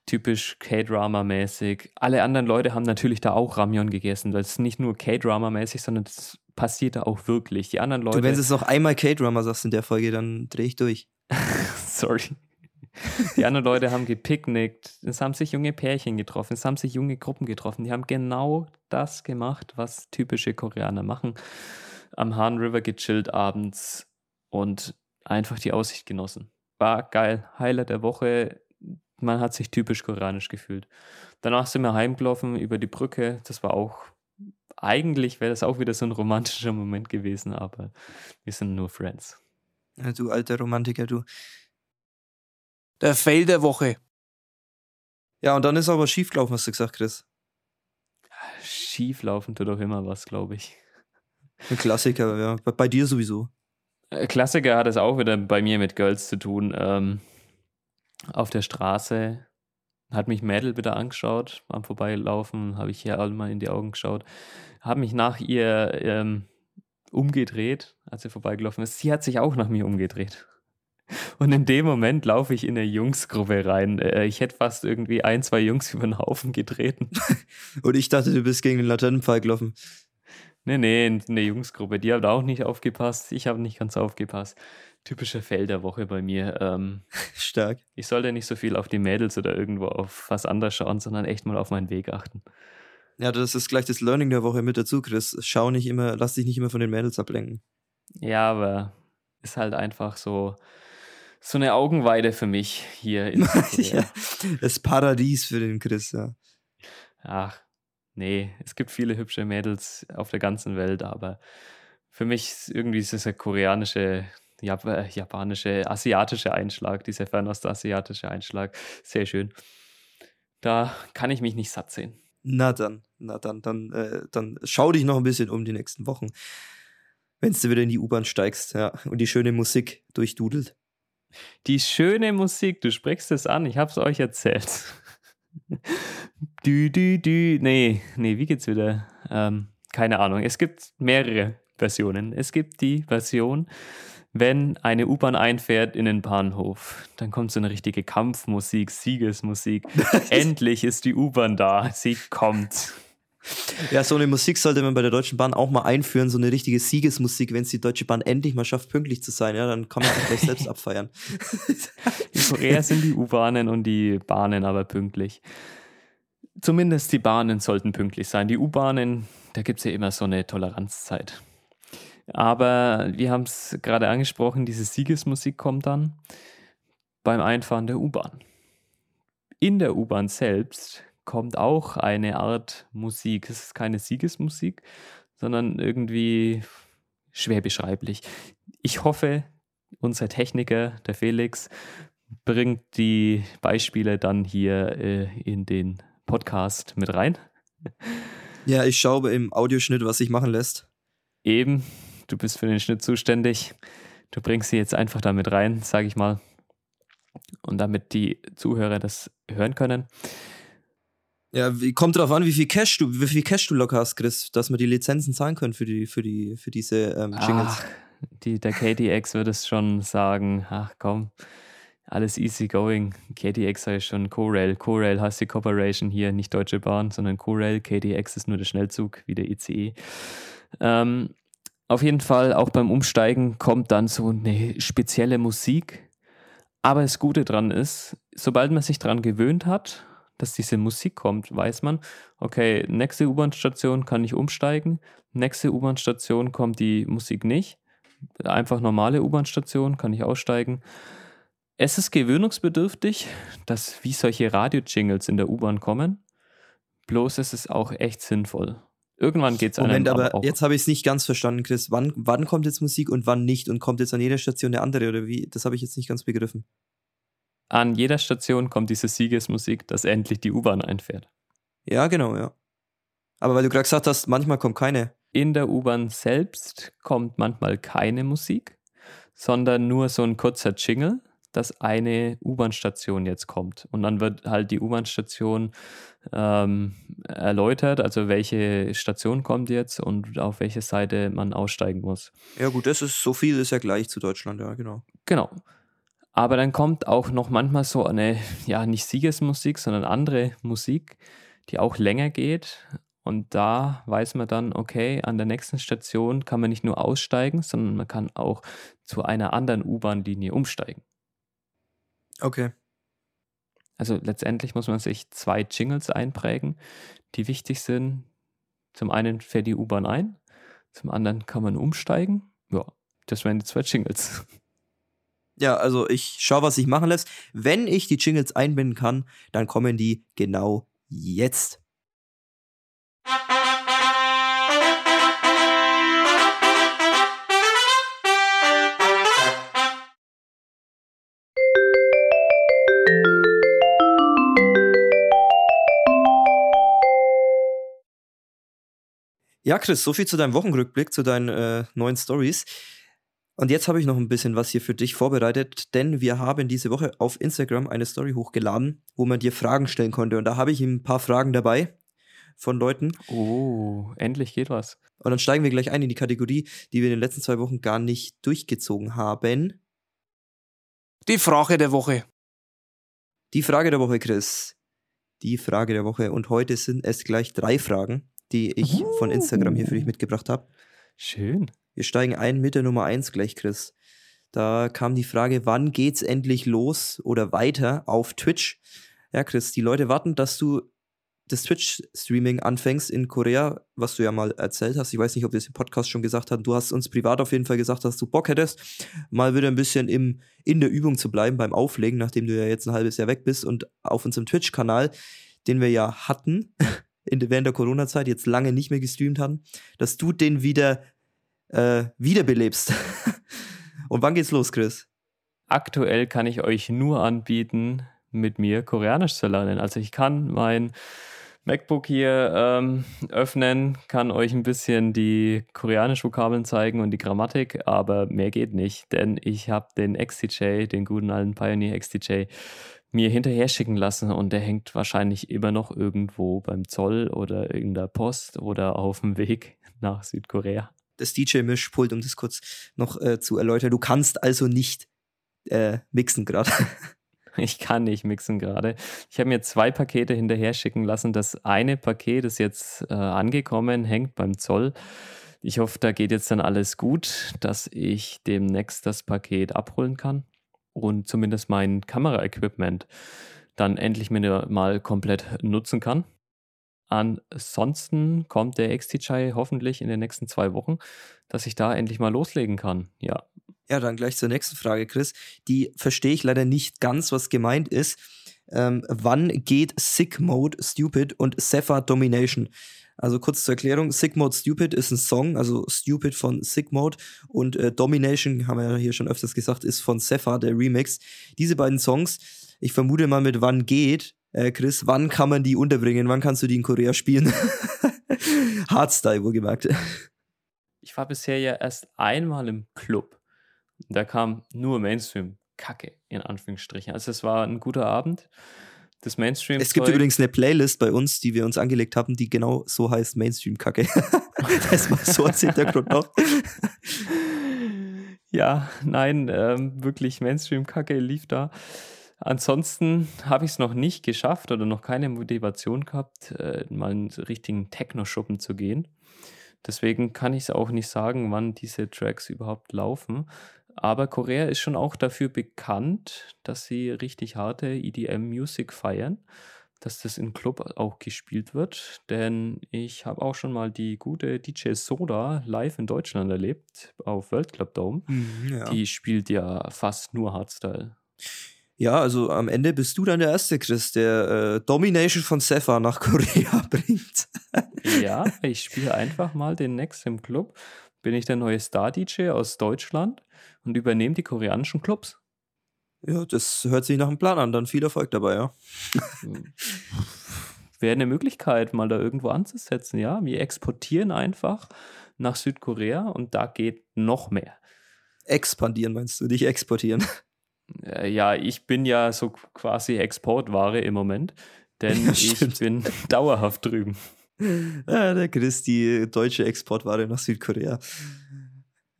Typisch K-Drama-mäßig. Alle anderen Leute haben natürlich da auch Ramyon gegessen. Das ist nicht nur K-Drama-mäßig, sondern das passiert da auch wirklich. Die anderen Leute. Du, wenn du es noch einmal K-Drama sagst in der Folge, dann drehe ich durch. <laughs> Sorry. Die anderen Leute haben gepicknickt, es haben sich junge Pärchen getroffen, es haben sich junge Gruppen getroffen. Die haben genau das gemacht, was typische Koreaner machen. Am Han River gechillt abends und einfach die Aussicht genossen. War geil. Highlight der Woche. Man hat sich typisch koreanisch gefühlt. Danach sind wir heimgelaufen über die Brücke. Das war auch, eigentlich wäre das auch wieder so ein romantischer Moment gewesen, aber wir sind nur Friends. Ja, du alter Romantiker, du. Der Fail der Woche. Ja, und dann ist aber schiefgelaufen, hast du gesagt, Chris. Schieflaufen tut doch immer was, glaube ich. Ein Klassiker, ja. Bei, bei, dir sowieso. Äh, Klassiker hat es auch wieder bei mir mit Girls zu tun. Ähm, auf der Straße hat mich Mädel wieder angeschaut, am Vorbeilaufen, habe ich hier mal in die Augen geschaut, habe mich nach ihr ähm, umgedreht, als sie vorbeigelaufen ist. Sie hat sich auch nach mir umgedreht. Und in dem Moment laufe ich in eine Jungsgruppe rein. Äh, ich hätte fast irgendwie ein, zwei Jungs <laughs> über den Haufen getreten. Und ich dachte, du bist gegen den Laternenpfeil gelaufen. Nee, nee, in eine Jungsgruppe. Die hat auch nicht aufgepasst. Ich habe nicht ganz aufgepasst. Typischer Fell der Woche bei mir. Ähm, <laughs> Stark. Ich sollte nicht so viel auf die Mädels oder irgendwo auf was anderes schauen, sondern echt mal auf meinen Weg achten. Ja, das ist gleich das Learning der Woche mit dazu, Chris. Schau nicht immer, lass dich nicht immer von den Mädels ablenken. Ja, aber ist halt einfach so, so eine Augenweide für mich hier <laughs> in ja, Das Paradies für den Chris, ja. Ach, nee, es gibt viele hübsche Mädels auf der ganzen Welt, aber für mich ist irgendwie dieser koreanische, Jap äh, japanische, asiatische Einschlag, dieser fernostasiatische Einschlag sehr schön. Da kann ich mich nicht satt sehen. Na dann, na dann, dann, äh, dann schau dich noch ein bisschen um die nächsten Wochen, wenn du wieder in die U-Bahn steigst, ja, und die schöne Musik durchdudelt. Die schöne Musik, du sprichst es an, ich hab's euch erzählt. <laughs> dü, dü, dü. Nee, nee, wie geht's wieder? Ähm, keine Ahnung. Es gibt mehrere Versionen. Es gibt die Version, wenn eine U-Bahn einfährt in den Bahnhof, dann kommt so eine richtige Kampfmusik, Siegesmusik. <laughs> Endlich ist die U-Bahn da, sie kommt. Ja, so eine Musik sollte man bei der Deutschen Bahn auch mal einführen, so eine richtige Siegesmusik, wenn es die Deutsche Bahn endlich mal schafft, pünktlich zu sein, ja, dann kann man sich gleich selbst <laughs> abfeiern. In Korea sind die U-Bahnen und die Bahnen aber pünktlich. Zumindest die Bahnen sollten pünktlich sein. Die U-Bahnen, da gibt es ja immer so eine Toleranzzeit. Aber wir haben es gerade angesprochen, diese Siegesmusik kommt dann beim Einfahren der U-Bahn. In der U-Bahn selbst kommt auch eine Art Musik. Es ist keine Siegesmusik, sondern irgendwie schwer beschreiblich. Ich hoffe, unser Techniker, der Felix, bringt die Beispiele dann hier äh, in den Podcast mit rein. Ja, ich schaue im Audioschnitt, was sich machen lässt. Eben, du bist für den Schnitt zuständig. Du bringst sie jetzt einfach damit rein, sage ich mal. Und damit die Zuhörer das hören können. Ja, kommt drauf an, wie viel Cash du, wie viel Cash du locker hast, Chris, dass wir die Lizenzen zahlen können für die, für die, für diese ähm, Jingles. Ach, die, der KDX wird es schon sagen, ach komm, alles easy going. KDX heißt schon Co-Rail. Co-Rail heißt die Corporation hier, nicht Deutsche Bahn, sondern Co-Rail. KDX ist nur der Schnellzug, wie der ICE. Ähm, auf jeden Fall, auch beim Umsteigen kommt dann so eine spezielle Musik. Aber das Gute dran ist, sobald man sich daran gewöhnt hat, dass diese Musik kommt, weiß man, okay, nächste U-Bahn-Station kann ich umsteigen, nächste U-Bahn-Station kommt die Musik nicht. Einfach normale U-Bahn-Station kann ich aussteigen. Es ist gewöhnungsbedürftig, dass wie solche Radio-Jingles in der U-Bahn kommen. Bloß ist es auch echt sinnvoll. Irgendwann geht es Moment, aber auch. jetzt habe ich es nicht ganz verstanden, Chris. Wann, wann kommt jetzt Musik und wann nicht? Und kommt jetzt an jeder Station eine andere oder wie? Das habe ich jetzt nicht ganz begriffen. An jeder Station kommt diese Siegesmusik, dass endlich die U-Bahn einfährt. Ja, genau, ja. Aber weil du gerade gesagt hast, manchmal kommt keine. In der U-Bahn selbst kommt manchmal keine Musik, sondern nur so ein kurzer Jingle, dass eine U-Bahn-Station jetzt kommt. Und dann wird halt die U-Bahn-Station ähm, erläutert, also welche Station kommt jetzt und auf welche Seite man aussteigen muss. Ja, gut, das ist so viel ist ja gleich zu Deutschland, ja, genau. Genau. Aber dann kommt auch noch manchmal so eine, ja, nicht Siegesmusik, sondern andere Musik, die auch länger geht. Und da weiß man dann, okay, an der nächsten Station kann man nicht nur aussteigen, sondern man kann auch zu einer anderen U-Bahn-Linie umsteigen. Okay. Also letztendlich muss man sich zwei Jingles einprägen, die wichtig sind. Zum einen fährt die U-Bahn ein, zum anderen kann man umsteigen. Ja, das wären die zwei Jingles. <laughs> Ja, also ich schaue, was sich machen lässt. Wenn ich die Jingles einbinden kann, dann kommen die genau jetzt. Ja, Chris, so viel zu deinem Wochenrückblick, zu deinen äh, neuen Stories. Und jetzt habe ich noch ein bisschen was hier für dich vorbereitet, denn wir haben diese Woche auf Instagram eine Story hochgeladen, wo man dir Fragen stellen konnte. Und da habe ich ein paar Fragen dabei von Leuten. Oh, endlich geht was. Und dann steigen wir gleich ein in die Kategorie, die wir in den letzten zwei Wochen gar nicht durchgezogen haben. Die Frage der Woche. Die Frage der Woche, Chris. Die Frage der Woche. Und heute sind es gleich drei Fragen die ich uh. von Instagram hier für dich mitgebracht habe. Schön. Wir steigen ein mit der Nummer 1 gleich, Chris. Da kam die Frage, wann geht's endlich los oder weiter auf Twitch? Ja, Chris, die Leute warten, dass du das Twitch-Streaming anfängst in Korea, was du ja mal erzählt hast, ich weiß nicht, ob wir es im Podcast schon gesagt haben, du hast uns privat auf jeden Fall gesagt, dass du Bock hättest, mal wieder ein bisschen im, in der Übung zu bleiben beim Auflegen, nachdem du ja jetzt ein halbes Jahr weg bist und auf unserem Twitch-Kanal, den wir ja hatten, <laughs> in, während der Corona-Zeit, jetzt lange nicht mehr gestreamt haben, dass du den wieder äh, wiederbelebst. <laughs> und wann geht's los, Chris? Aktuell kann ich euch nur anbieten, mit mir Koreanisch zu lernen. Also ich kann mein MacBook hier ähm, öffnen, kann euch ein bisschen die koreanischen Vokabeln zeigen und die Grammatik, aber mehr geht nicht, denn ich habe den XTJ, den guten alten Pioneer XTJ, mir hinterher schicken lassen und der hängt wahrscheinlich immer noch irgendwo beim Zoll oder in der Post oder auf dem Weg <laughs> nach Südkorea. Das DJ-Mischpult, um das kurz noch äh, zu erläutern. Du kannst also nicht äh, mixen gerade. <laughs> Ich kann nicht mixen gerade. Ich habe mir zwei Pakete hinterher schicken lassen. Das eine Paket ist jetzt äh, angekommen, hängt beim Zoll. Ich hoffe, da geht jetzt dann alles gut, dass ich demnächst das Paket abholen kann und zumindest mein Kameraequipment dann endlich mal komplett nutzen kann. Ansonsten kommt der XTJ hoffentlich in den nächsten zwei Wochen, dass ich da endlich mal loslegen kann. Ja, ja, dann gleich zur nächsten Frage, Chris. Die verstehe ich leider nicht ganz, was gemeint ist. Ähm, wann geht Sick Mode Stupid und Sepha Domination? Also kurz zur Erklärung, Sick Mode Stupid ist ein Song, also Stupid von Sick Mode und äh, Domination, haben wir ja hier schon öfters gesagt, ist von Sepha, der Remix. Diese beiden Songs, ich vermute mal mit wann geht, äh, Chris, wann kann man die unterbringen? Wann kannst du die in Korea spielen? <laughs> Hardstyle, wohlgemerkt. Ich war bisher ja erst einmal im Club. Da kam nur Mainstream-Kacke, in Anführungsstrichen. Also es war ein guter Abend. Das Mainstream. Es gibt übrigens eine Playlist bei uns, die wir uns angelegt haben, die genau so heißt Mainstream-Kacke. <laughs> das war so als Hintergrund noch. <laughs> ja, nein, ähm, wirklich Mainstream-Kacke lief da. Ansonsten habe ich es noch nicht geschafft oder noch keine Motivation gehabt, äh, mal einen richtigen Techno-Schuppen zu gehen. Deswegen kann ich es auch nicht sagen, wann diese Tracks überhaupt laufen. Aber Korea ist schon auch dafür bekannt, dass sie richtig harte EDM-Music feiern, dass das im Club auch gespielt wird. Denn ich habe auch schon mal die gute DJ Soda live in Deutschland erlebt, auf World Club Dome. Mhm, ja. Die spielt ja fast nur Hardstyle. Ja, also am Ende bist du dann der erste Chris, der äh, Domination von Sefa nach <laughs> Korea bringt. ja, ich spiele einfach mal den Next im Club. Bin ich der neue Star-DJ aus Deutschland und übernehmen die koreanischen Clubs. Ja, das hört sich nach einem Plan an. Dann viel Erfolg dabei, ja. <laughs> Wäre eine Möglichkeit, mal da irgendwo anzusetzen, ja. Wir exportieren einfach nach Südkorea und da geht noch mehr. Expandieren meinst du, nicht exportieren? <laughs> Äh, ja, ich bin ja so quasi Exportware im Moment, denn ja, ich bin <laughs> dauerhaft drüben. Ja, der Chris, die deutsche Exportware nach Südkorea.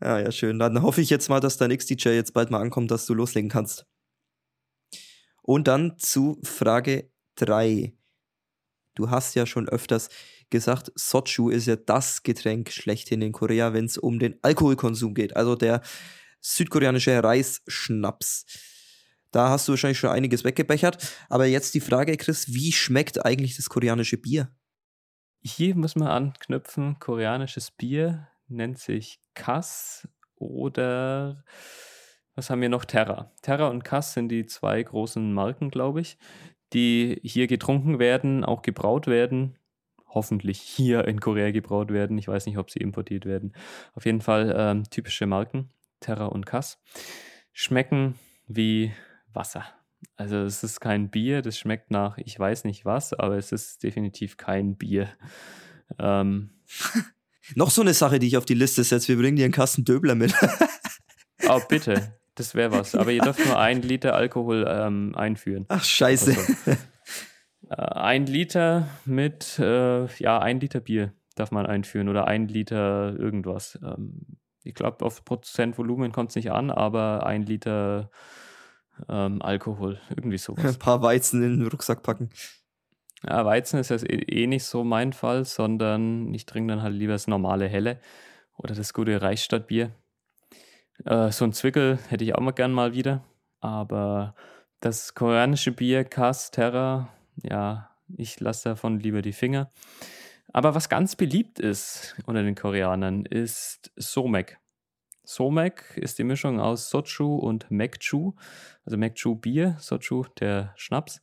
Ja, ja, schön. Dann hoffe ich jetzt mal, dass dein X-DJ jetzt bald mal ankommt, dass du loslegen kannst. Und dann zu Frage 3. Du hast ja schon öfters gesagt, Sochu ist ja das Getränk schlechthin in Korea, wenn es um den Alkoholkonsum geht. Also der südkoreanische Reisschnaps. Da hast du wahrscheinlich schon einiges weggebechert. Aber jetzt die Frage, Chris, wie schmeckt eigentlich das koreanische Bier? Hier muss man anknüpfen, koreanisches Bier nennt sich Kass oder was haben wir noch? Terra. Terra und Kass sind die zwei großen Marken, glaube ich, die hier getrunken werden, auch gebraut werden. Hoffentlich hier in Korea gebraut werden. Ich weiß nicht, ob sie importiert werden. Auf jeden Fall ähm, typische Marken, Terra und Kass. Schmecken wie Wasser. Also es ist kein Bier, das schmeckt nach ich weiß nicht was, aber es ist definitiv kein Bier. Ähm, <laughs> Noch so eine Sache, die ich auf die Liste setze. Wir bringen dir einen Kasten Döbler mit. <laughs> oh, bitte. Das wäre was. Aber ihr dürft nur ein Liter Alkohol ähm, einführen. Ach, scheiße. Also, äh, ein Liter mit, äh, ja, ein Liter Bier darf man einführen oder ein Liter irgendwas. Ähm, ich glaube, auf Prozentvolumen kommt es nicht an, aber ein Liter ähm, Alkohol, irgendwie sowas. Ein paar Weizen in den Rucksack packen. Ja, Weizen ist ja eh, eh nicht so mein Fall, sondern ich trinke dann halt lieber das normale Helle oder das gute Reichstadtbier. Äh, so ein Zwickel hätte ich auch mal gern mal wieder. Aber das koreanische Bier, Kass, Terra, ja, Ich lasse davon lieber die Finger. Aber was ganz beliebt ist unter den Koreanern, ist Somek. Somek ist die Mischung aus Sochu und Mekchu, also Mekchu Bier, Sochu der Schnaps.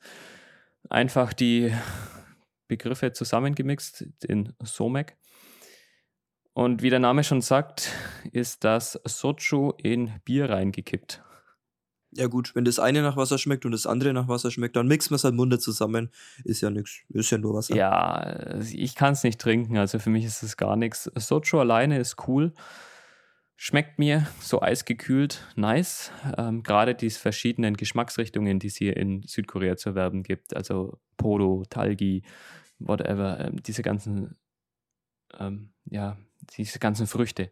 Einfach die Begriffe zusammengemixt in Somek. Und wie der Name schon sagt, ist das Sochu in Bier reingekippt. Ja gut, wenn das eine nach Wasser schmeckt und das andere nach Wasser schmeckt, dann mixen wir es halt Munde zusammen. Ist ja nichts, ist ja nur Wasser. Ja, ich kann es nicht trinken, also für mich ist es gar nichts. Sochu alleine ist cool. Schmeckt mir so eisgekühlt nice. Ähm, Gerade die verschiedenen Geschmacksrichtungen, die es hier in Südkorea zu erwerben gibt, also Podo, Talgi, whatever, ähm, diese ganzen, ähm, ja, diese ganzen Früchte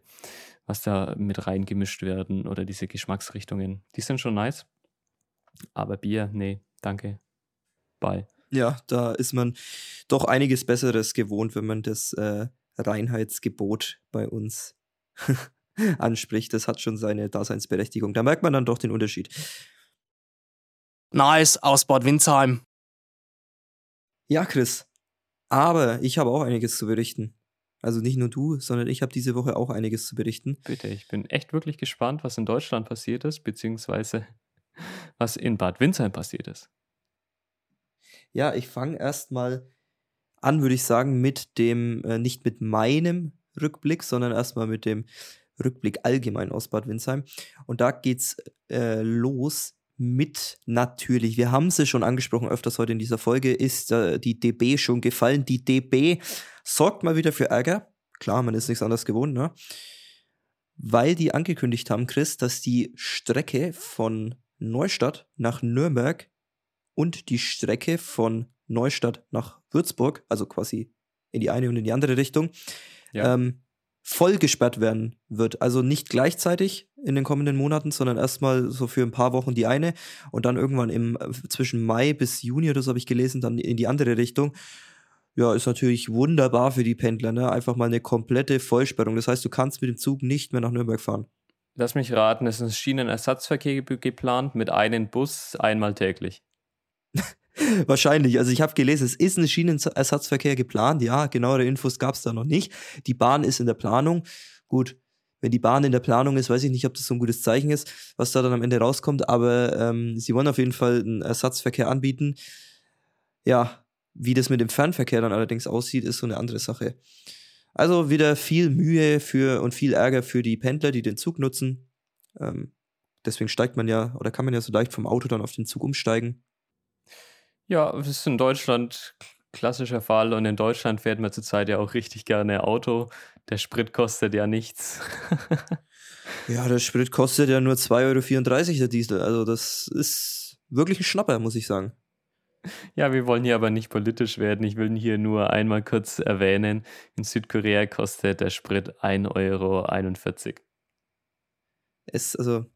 was da mit reingemischt werden oder diese Geschmacksrichtungen. Die sind schon nice. Aber Bier, nee, danke. Bye. Ja, da ist man doch einiges Besseres gewohnt, wenn man das äh, Reinheitsgebot bei uns <laughs> <laughs> anspricht. Das hat schon seine Daseinsberechtigung. Da merkt man dann doch den Unterschied. Nice, aus Bad Windsheim. Ja, Chris. Aber ich habe auch einiges zu berichten. Also nicht nur du, sondern ich habe diese Woche auch einiges zu berichten. Bitte, ich bin echt wirklich gespannt, was in Deutschland passiert ist, beziehungsweise <laughs> was in Bad Windsheim passiert ist. Ja, ich fange erstmal an, würde ich sagen, mit dem, äh, nicht mit meinem Rückblick, sondern erstmal mit dem Rückblick allgemein aus Bad Windsheim. Und da geht's äh, los mit natürlich, wir haben sie schon angesprochen öfters heute in dieser Folge, ist äh, die DB schon gefallen. Die DB sorgt mal wieder für Ärger. Klar, man ist nichts anderes gewohnt, ne? Weil die angekündigt haben, Chris, dass die Strecke von Neustadt nach Nürnberg und die Strecke von Neustadt nach Würzburg, also quasi in die eine und in die andere Richtung, ja. ähm, voll gesperrt werden wird. Also nicht gleichzeitig in den kommenden Monaten, sondern erstmal so für ein paar Wochen die eine und dann irgendwann im zwischen Mai bis Juni oder so habe ich gelesen, dann in die andere Richtung. Ja, ist natürlich wunderbar für die Pendler, ne? Einfach mal eine komplette Vollsperrung. Das heißt, du kannst mit dem Zug nicht mehr nach Nürnberg fahren. Lass mich raten, es ist ein Schienenersatzverkehr geplant mit einem Bus einmal täglich. <laughs> <laughs> Wahrscheinlich. Also ich habe gelesen, es ist ein Schienenersatzverkehr geplant. Ja, genauere Infos gab es da noch nicht. Die Bahn ist in der Planung. Gut, wenn die Bahn in der Planung ist, weiß ich nicht, ob das so ein gutes Zeichen ist, was da dann am Ende rauskommt. Aber ähm, sie wollen auf jeden Fall einen Ersatzverkehr anbieten. Ja, wie das mit dem Fernverkehr dann allerdings aussieht, ist so eine andere Sache. Also wieder viel Mühe für und viel Ärger für die Pendler, die den Zug nutzen. Ähm, deswegen steigt man ja oder kann man ja so leicht vom Auto dann auf den Zug umsteigen. Ja, das ist in Deutschland klassischer Fall und in Deutschland fährt man zurzeit ja auch richtig gerne Auto. Der Sprit kostet ja nichts. <laughs> ja, der Sprit kostet ja nur 2,34 Euro der Diesel. Also das ist wirklich ein Schnapper, muss ich sagen. Ja, wir wollen hier aber nicht politisch werden. Ich will hier nur einmal kurz erwähnen, in Südkorea kostet der Sprit 1,41 Euro. Es, also,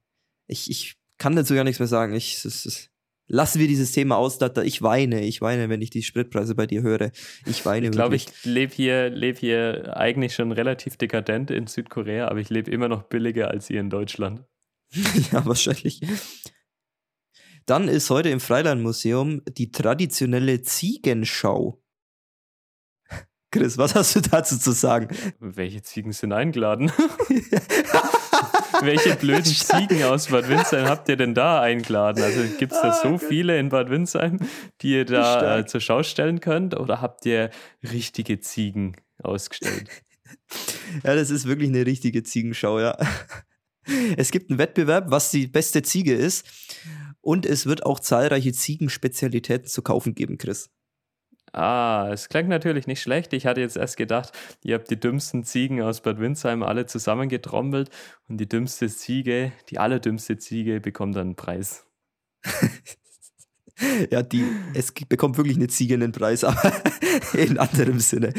ich, ich kann dazu gar nichts mehr sagen. Ich, es, es, lassen wir dieses Thema aus, da ich weine. Ich weine, wenn ich die Spritpreise bei dir höre. Ich weine Ich glaube, ich lebe hier, leb hier eigentlich schon relativ dekadent in Südkorea, aber ich lebe immer noch billiger als ihr in Deutschland. <laughs> ja, wahrscheinlich. Dann ist heute im Freilandmuseum die traditionelle Ziegenschau. Chris, was hast du dazu zu sagen? Welche Ziegen sind eingeladen? <laughs> Welche <laughs> blöden Ziegen aus Bad Windsheim habt ihr denn da eingeladen? Also gibt es da so ah, viele in Bad Windsheim, die ihr da äh, zur Schau stellen könnt? Oder habt ihr richtige Ziegen ausgestellt? <laughs> Ja, das ist wirklich eine richtige Ziegenschau, ja. <laughs> Es gibt einen Wettbewerb, was die beste Ziege ist. Und es wird auch zahlreiche Ziegenspezialitäten zu kaufen geben, Chris. Ah, es klingt natürlich nicht schlecht. Ich hatte jetzt erst gedacht, ihr habt die dümmsten Ziegen aus Bad Windsheim alle zusammengetrommelt und die dümmste Ziege, die allerdümmste Ziege bekommt dann einen Preis. <laughs> ja, die, es bekommt wirklich eine Ziege einen Preis, <laughs> aber in anderem Sinne.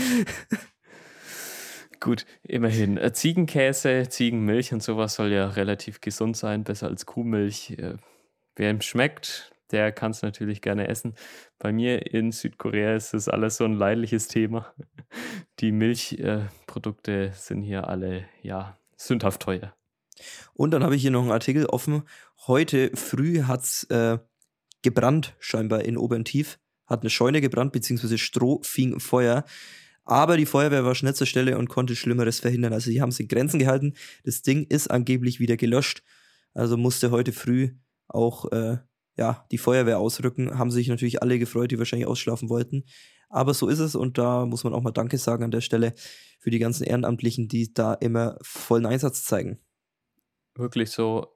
Gut, immerhin. Äh, Ziegenkäse, Ziegenmilch und sowas soll ja relativ gesund sein, besser als Kuhmilch. Äh, wer ihm schmeckt, der kann es natürlich gerne essen. Bei mir in Südkorea ist das alles so ein leidliches Thema. <laughs> Die Milchprodukte äh, sind hier alle, ja, sündhaft teuer. Und dann habe ich hier noch einen Artikel offen. Heute früh hat es äh, gebrannt, scheinbar in Oberntief. hat eine Scheune gebrannt, beziehungsweise Stroh fing Feuer. Aber die Feuerwehr war schnell zur Stelle und konnte Schlimmeres verhindern. Also die haben es in Grenzen gehalten. Das Ding ist angeblich wieder gelöscht. Also musste heute früh auch äh, ja, die Feuerwehr ausrücken. Haben sich natürlich alle gefreut, die wahrscheinlich ausschlafen wollten. Aber so ist es und da muss man auch mal Danke sagen an der Stelle für die ganzen Ehrenamtlichen, die da immer vollen Einsatz zeigen. Wirklich so,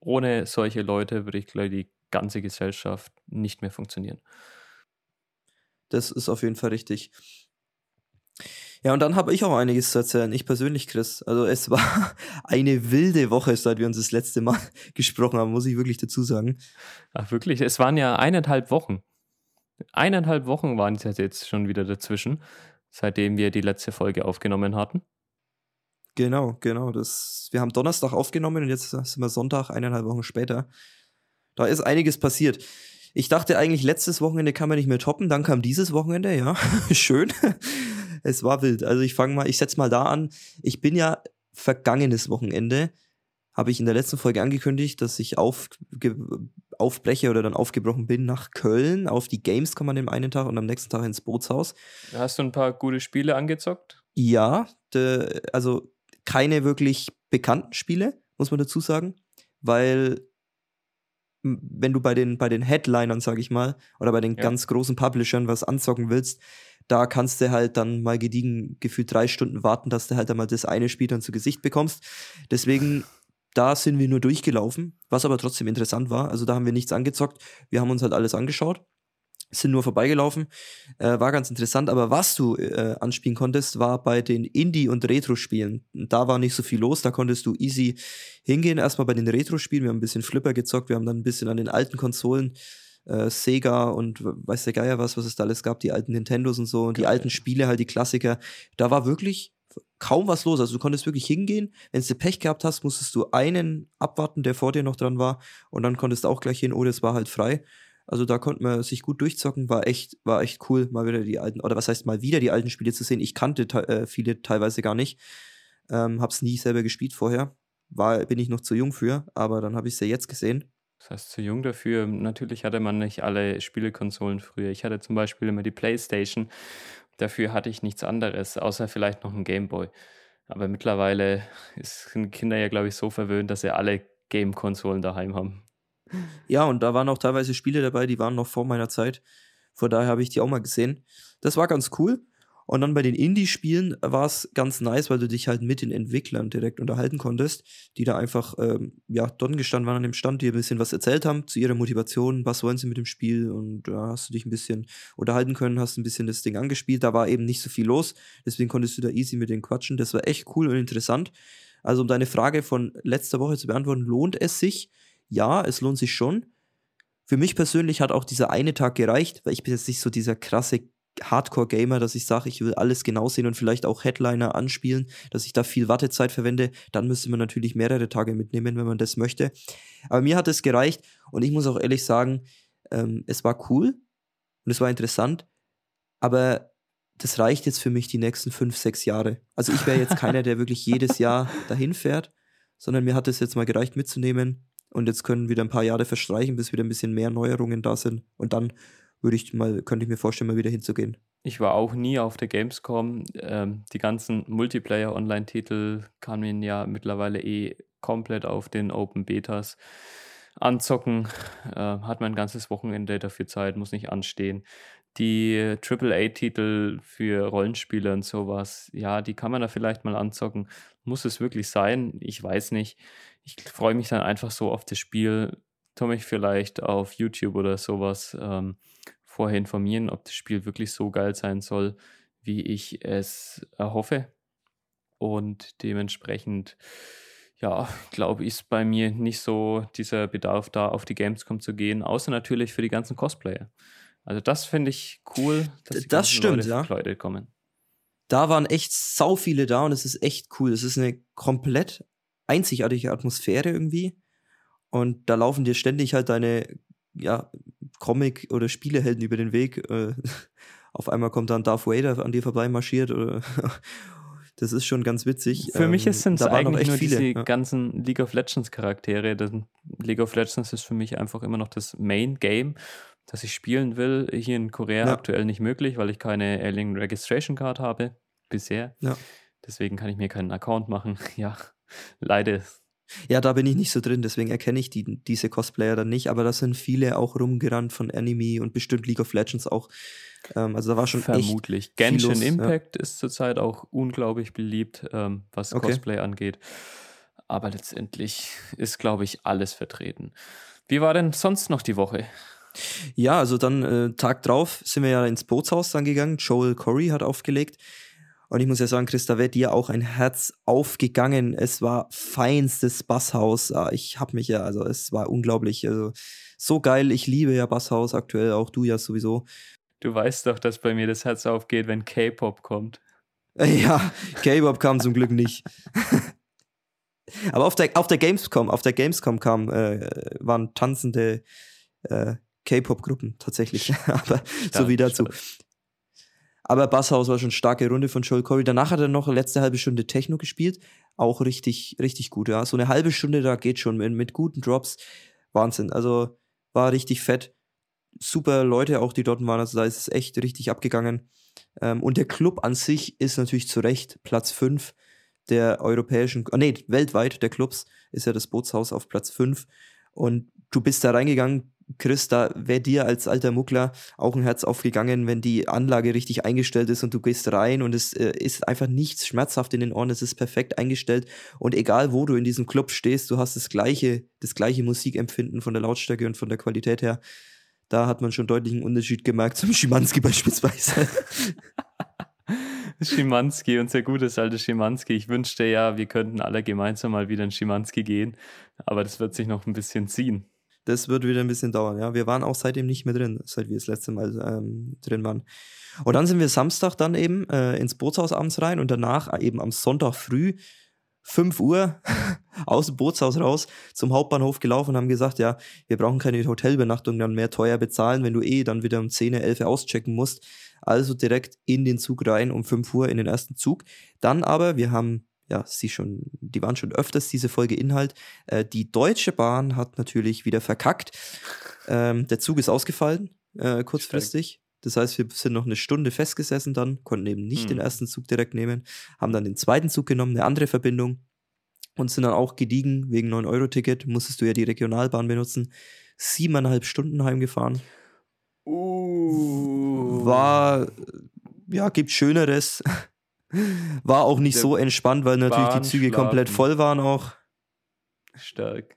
ohne solche Leute würde ich gleich die ganze Gesellschaft nicht mehr funktionieren. Das ist auf jeden Fall richtig. Ja, und dann habe ich auch einiges zu erzählen. Ich persönlich, Chris. Also es war <laughs> eine wilde Woche, seit wir uns das letzte Mal <laughs> gesprochen haben, muss ich wirklich dazu sagen. Ach wirklich, es waren ja eineinhalb Wochen. Eineinhalb Wochen waren es jetzt schon wieder dazwischen, seitdem wir die letzte Folge aufgenommen hatten. Genau, genau. Das, wir haben Donnerstag aufgenommen und jetzt sind wir Sonntag, eineinhalb Wochen später. Da ist einiges passiert. Ich dachte eigentlich, letztes Wochenende kann man nicht mehr toppen, dann kam dieses Wochenende, ja, <laughs> schön. es war wild. Also ich fange mal, ich setze mal da an. Ich bin ja vergangenes Wochenende, habe ich in der letzten Folge angekündigt, dass ich auf, aufbreche oder dann aufgebrochen bin nach Köln auf die Gamescom an dem einen Tag und am nächsten Tag ins Bootshaus. Hast du ein paar gute Spiele angezockt? Ja, de, also keine wirklich bekannten Spiele, muss man dazu sagen, weil wenn du bei den, bei den Headlinern, sag ich mal, oder bei den ja. ganz großen Publishern was anzocken willst, da kannst du halt dann mal gediegen gefühlt drei Stunden warten, dass du halt einmal das eine Spiel dann zu Gesicht bekommst. Deswegen, da sind wir nur durchgelaufen, was aber trotzdem interessant war. Also da haben wir nichts angezockt. Wir haben uns halt alles angeschaut sind nur vorbeigelaufen. Äh, war ganz interessant, aber was du äh, anspielen konntest, war bei den Indie- und Retro-Spielen. Da war nicht so viel los, da konntest du easy hingehen. Erstmal bei den Retro-Spielen, wir haben ein bisschen Flipper gezockt, wir haben dann ein bisschen an den alten Konsolen, äh, Sega und weiß der Geier was, was es da alles gab, die alten Nintendos und so, und die alten Spiele, halt die Klassiker. Da war wirklich kaum was los. Also du konntest wirklich hingehen. Wenn du Pech gehabt hast, musstest du einen abwarten, der vor dir noch dran war. Und dann konntest du auch gleich hin, oder es war halt frei. Also da konnte man sich gut durchzocken, war echt, war echt cool, mal wieder die alten, oder was heißt mal wieder die alten Spiele zu sehen. Ich kannte äh, viele teilweise gar nicht. Ähm, hab's nie selber gespielt vorher. War, bin ich noch zu jung für, aber dann habe ich es ja jetzt gesehen. Das heißt, zu jung dafür. Natürlich hatte man nicht alle Spielekonsolen früher. Ich hatte zum Beispiel immer die Playstation. Dafür hatte ich nichts anderes, außer vielleicht noch einen Gameboy. Aber mittlerweile sind Kinder ja, glaube ich, so verwöhnt, dass sie alle Game-Konsolen daheim haben. Ja, und da waren auch teilweise Spiele dabei, die waren noch vor meiner Zeit. Von daher habe ich die auch mal gesehen. Das war ganz cool. Und dann bei den Indie-Spielen war es ganz nice, weil du dich halt mit den Entwicklern direkt unterhalten konntest, die da einfach, ähm, ja, dort gestanden waren an dem Stand, die ein bisschen was erzählt haben zu ihrer Motivation, was wollen sie mit dem Spiel und da hast du dich ein bisschen unterhalten können, hast ein bisschen das Ding angespielt. Da war eben nicht so viel los, deswegen konntest du da easy mit denen quatschen. Das war echt cool und interessant. Also um deine Frage von letzter Woche zu beantworten, lohnt es sich, ja, es lohnt sich schon. Für mich persönlich hat auch dieser eine Tag gereicht, weil ich bin jetzt nicht so dieser krasse Hardcore-Gamer, dass ich sage, ich will alles genau sehen und vielleicht auch Headliner anspielen, dass ich da viel Wartezeit verwende. Dann müsste man natürlich mehrere Tage mitnehmen, wenn man das möchte. Aber mir hat es gereicht und ich muss auch ehrlich sagen, ähm, es war cool und es war interessant, aber das reicht jetzt für mich die nächsten fünf, sechs Jahre. Also ich wäre jetzt keiner, der wirklich jedes Jahr <laughs> dahin fährt, sondern mir hat es jetzt mal gereicht mitzunehmen, und jetzt können wieder ein paar Jahre verstreichen, bis wieder ein bisschen mehr Neuerungen da sind. Und dann würde ich mal, könnte ich mir vorstellen, mal wieder hinzugehen. Ich war auch nie auf der Gamescom. Ähm, die ganzen Multiplayer-Online-Titel kamen ja mittlerweile eh komplett auf den Open Betas anzocken. Äh, hat man ein ganzes Wochenende dafür Zeit, muss nicht anstehen. Die AAA-Titel für Rollenspiele und sowas, ja, die kann man da vielleicht mal anzocken. Muss es wirklich sein? Ich weiß nicht ich freue mich dann einfach so auf das Spiel, tu mich vielleicht auf YouTube oder sowas ähm, vorher informieren, ob das Spiel wirklich so geil sein soll, wie ich es erhoffe. Und dementsprechend, ja, glaube ich, ist bei mir nicht so dieser Bedarf da, auf die Gamescom zu gehen, außer natürlich für die ganzen Cosplayer. Also das finde ich cool, dass die das stimmt, Leute, ja. Leute kommen. Da waren echt sau viele da und es ist echt cool. Es ist eine komplett einzigartige Atmosphäre irgendwie. Und da laufen dir ständig halt deine ja, Comic- oder Spielehelden über den Weg. Äh, <laughs> auf einmal kommt dann Darth Vader an dir vorbei marschiert oder <laughs> das ist schon ganz witzig. Für ähm, mich sind es eigentlich nur viele, diese ja. ganzen League of Legends Charaktere. League of Legends ist für mich einfach immer noch das Main Game. dass ich spielen will. Hier in Korea ja. aktuell nicht möglich, weil ich keine Alien Registration Card habe. Bisher. Ja. Deswegen kann ich mir keinen Account machen. <laughs> Ja, leider. Ja, da bin ich nicht so drin, deswegen erkenne ich die, diese Cosplayer dann nicht, aber da sind viele auch rumgerannt von Anime und bestimmt League of Legends auch. Ähm, also da war schon Vermutlich. Genshin los, Impact ja. ist zurzeit auch unglaublich beliebt, ähm, was okay. Cosplay angeht. Aber letztendlich ist, glaube ich, alles vertreten. Wie war denn sonst noch die Woche? Ja, also dann äh, Tag drauf sind wir ja ins Bootshaus dann gegangen. Joel Corey hat aufgelegt. Und ich muss ja sagen, Chris, da wäre dir auch ein Herz aufgegangen. Es war feinstes Basshaus. Ah, ich habe mich ja, also es war unglaublich. Also so geil. Ich liebe ja Basshaus aktuell, auch du ja sowieso. Du weißt doch, dass bei mir das Herz aufgeht, wenn K-Pop kommt. <laughs> Ja, K-Pop kam zum Glück nicht. <laughs> Aber auf der, auf der Gamescom, auf der Gamescom kam, äh, waren tanzende äh, K-Pop-Gruppen tatsächlich. <laughs> Aber ja, so wie dazu. Aber Basshaus war schon eine starke Runde von Joel Corey. Danach hat er noch eine letzte halbe Stunde Techno gespielt. Auch richtig, richtig gut, ja. So eine halbe Stunde da geht schon mit, mit guten Drops. Wahnsinn. Also war richtig fett. Super Leute auch, die dort waren. Also da ist es echt richtig abgegangen. Ähm, und der Club an sich ist natürlich zu Recht Platz 5 der europäischen, oh nee, weltweit der Clubs ist ja das Bootshaus auf Platz 5. Und du bist da reingegangen, Chris, da wäre dir als alter Muckler auch ein Herz aufgegangen, wenn die Anlage richtig eingestellt ist und du gehst rein und es äh, ist einfach nichts schmerzhaft in den Ohren, es ist perfekt eingestellt und egal wo du in diesem Club stehst, du hast das gleiche, das gleiche Musikempfinden von der Lautstärke und von der Qualität her. Da hat man schon deutlichen Unterschied gemerkt zum Schimanski <laughs> beispielsweise. <laughs> Schimanski, unser gutes altes Schimanski. Ich wünschte ja, wir könnten alle gemeinsam mal wieder in Schimanski gehen, aber das wird sich noch ein bisschen ziehen das wird wieder ein bisschen dauern. Ja, wir waren auch seitdem nicht mehr drin, seit wir das letzte Mal ähm, drin waren. Und dann sind wir Samstag dann eben äh, ins Bootshaus abends rein und danach eben am Sonntag früh 5 Uhr <laughs> aus dem Bootshaus raus zum Hauptbahnhof gelaufen und haben gesagt, ja, wir brauchen keine Hotelbenachtung dann mehr teuer bezahlen, wenn du eh dann wieder um 10, 11 auschecken musst. Also direkt in den Zug rein um 5 Uhr in den ersten Zug. Dann aber, wir haben ja, sie schon, die waren schon öfters diese Folge Inhalt. Äh, die Deutsche Bahn hat natürlich wieder verkackt. Ähm, der Zug ist ausgefallen, äh, kurzfristig. Das heißt, wir sind noch eine Stunde festgesessen dann, konnten eben nicht hm. den ersten Zug direkt nehmen, haben dann den zweiten Zug genommen, eine andere Verbindung und sind dann auch gediegen wegen 9-Euro-Ticket, musstest du ja die Regionalbahn benutzen. Siebeneinhalb Stunden heimgefahren. Uh. War, ja, gibt Schöneres. War auch nicht Der so entspannt, weil natürlich Bahn die Züge schlafen. komplett voll waren auch. Stark.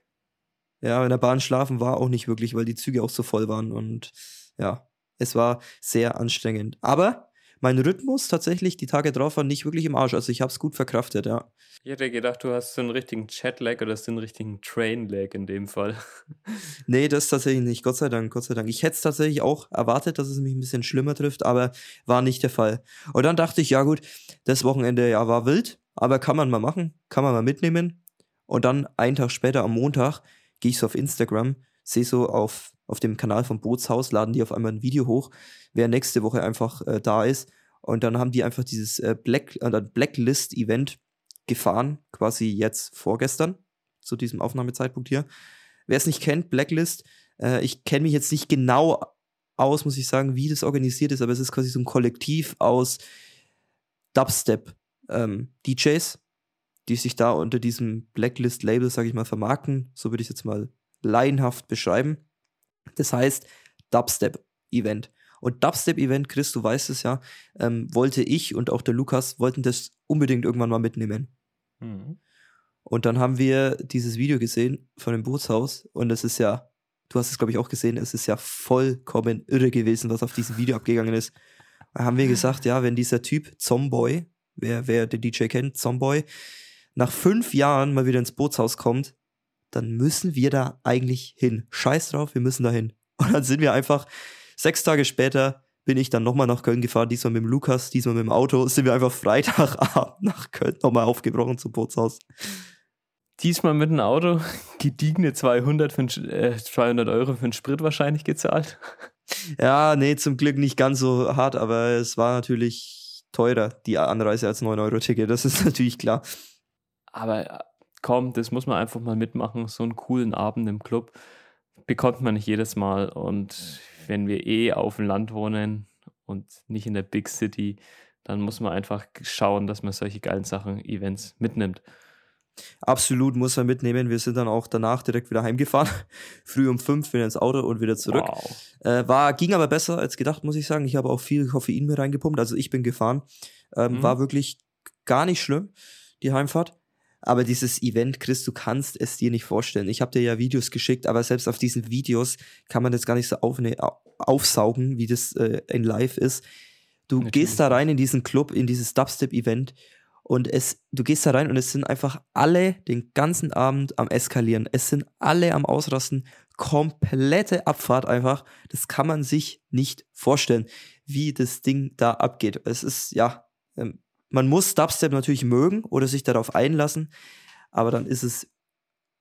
Ja, in der Bahn schlafen war auch nicht wirklich, weil die Züge auch so voll waren und ja, es war sehr anstrengend. Aber mein Rhythmus tatsächlich die Tage drauf war nicht wirklich im Arsch. Also ich habe es gut verkraftet, ja. Ich hätte gedacht, du hast so einen richtigen Chat-Lag oder so einen richtigen Train-Lag in dem Fall. <laughs> nee, das tatsächlich nicht. Gott sei Dank, Gott sei Dank. Ich hätte es tatsächlich auch erwartet, dass es mich ein bisschen schlimmer trifft, aber war nicht der Fall. Und dann dachte ich, ja gut, das Wochenende ja war wild, aber kann man mal machen, kann man mal mitnehmen. Und dann einen Tag später am Montag gehe ich so auf Instagram, sehe so auf, auf dem Kanal vom Bootshaus, laden die auf einmal ein Video hoch, wer nächste Woche einfach äh, da ist. Und dann haben die einfach dieses äh, Black, äh, Blacklist-Event gefahren, quasi jetzt vorgestern, zu diesem Aufnahmezeitpunkt hier. Wer es nicht kennt, Blacklist, äh, ich kenne mich jetzt nicht genau aus, muss ich sagen, wie das organisiert ist, aber es ist quasi so ein Kollektiv aus Dubstep-DJs, ähm, die sich da unter diesem Blacklist-Label, sage ich mal, vermarkten. So würde ich es jetzt mal laienhaft beschreiben. Das heißt Dubstep-Event. Und Dubstep-Event, Chris, du weißt es ja, ähm, wollte ich und auch der Lukas wollten das unbedingt irgendwann mal mitnehmen. Mhm. Und dann haben wir dieses Video gesehen von dem Bootshaus und es ist ja, du hast es glaube ich auch gesehen, es ist ja vollkommen irre gewesen, was auf diesem Video <laughs> abgegangen ist. Da haben wir gesagt, ja, wenn dieser Typ Zomboy, wer, wer den DJ kennt, Zomboy, nach fünf Jahren mal wieder ins Bootshaus kommt, dann müssen wir da eigentlich hin. Scheiß drauf, wir müssen da hin. <laughs> Und dann sind wir einfach Sechs Tage später bin ich dann nochmal nach Köln gefahren, diesmal mit dem Lukas, diesmal mit dem Auto. <laughs> Sind wir einfach Freitagabend nach Köln nochmal aufgebrochen zum Bootshaus. Diesmal mit dem Auto, <laughs> gediegene 200, für äh, 200 Euro für den Sprit wahrscheinlich gezahlt. Ja, nee, zum Glück nicht ganz so hart, aber es war natürlich teurer, die Anreise als 9-Euro-Ticket, das ist natürlich klar. Aber komm, das muss man einfach mal mitmachen, so einen coolen Abend im Club bekommt man nicht jedes Mal und wenn wir eh auf dem Land wohnen und nicht in der Big City, dann muss man einfach schauen, dass man solche geilen Sachen, Events mitnimmt. Absolut muss man mitnehmen. Wir sind dann auch danach direkt wieder heimgefahren. <laughs> Früh um fünf wieder ins Auto und wieder zurück. Wow. Äh, war, ging aber besser als gedacht, muss ich sagen. Ich habe auch viel Koffein mir reingepumpt. Also ich bin gefahren. Ähm, mhm. War wirklich gar nicht schlimm, die Heimfahrt. Aber dieses Event, Chris, du kannst es dir nicht vorstellen. Ich habe dir ja Videos geschickt, aber selbst auf diesen Videos kann man das gar nicht so auf, aufsaugen, wie das äh, in Live ist. Du Natürlich. gehst da rein in diesen Club, in dieses Dubstep-Event und es, du gehst da rein und es sind einfach alle den ganzen Abend am Eskalieren. Es sind alle am Ausrasten. Komplette Abfahrt einfach. Das kann man sich nicht vorstellen, wie das Ding da abgeht. Es ist, ja, ähm, man muss Dubstep natürlich mögen oder sich darauf einlassen, aber dann ist es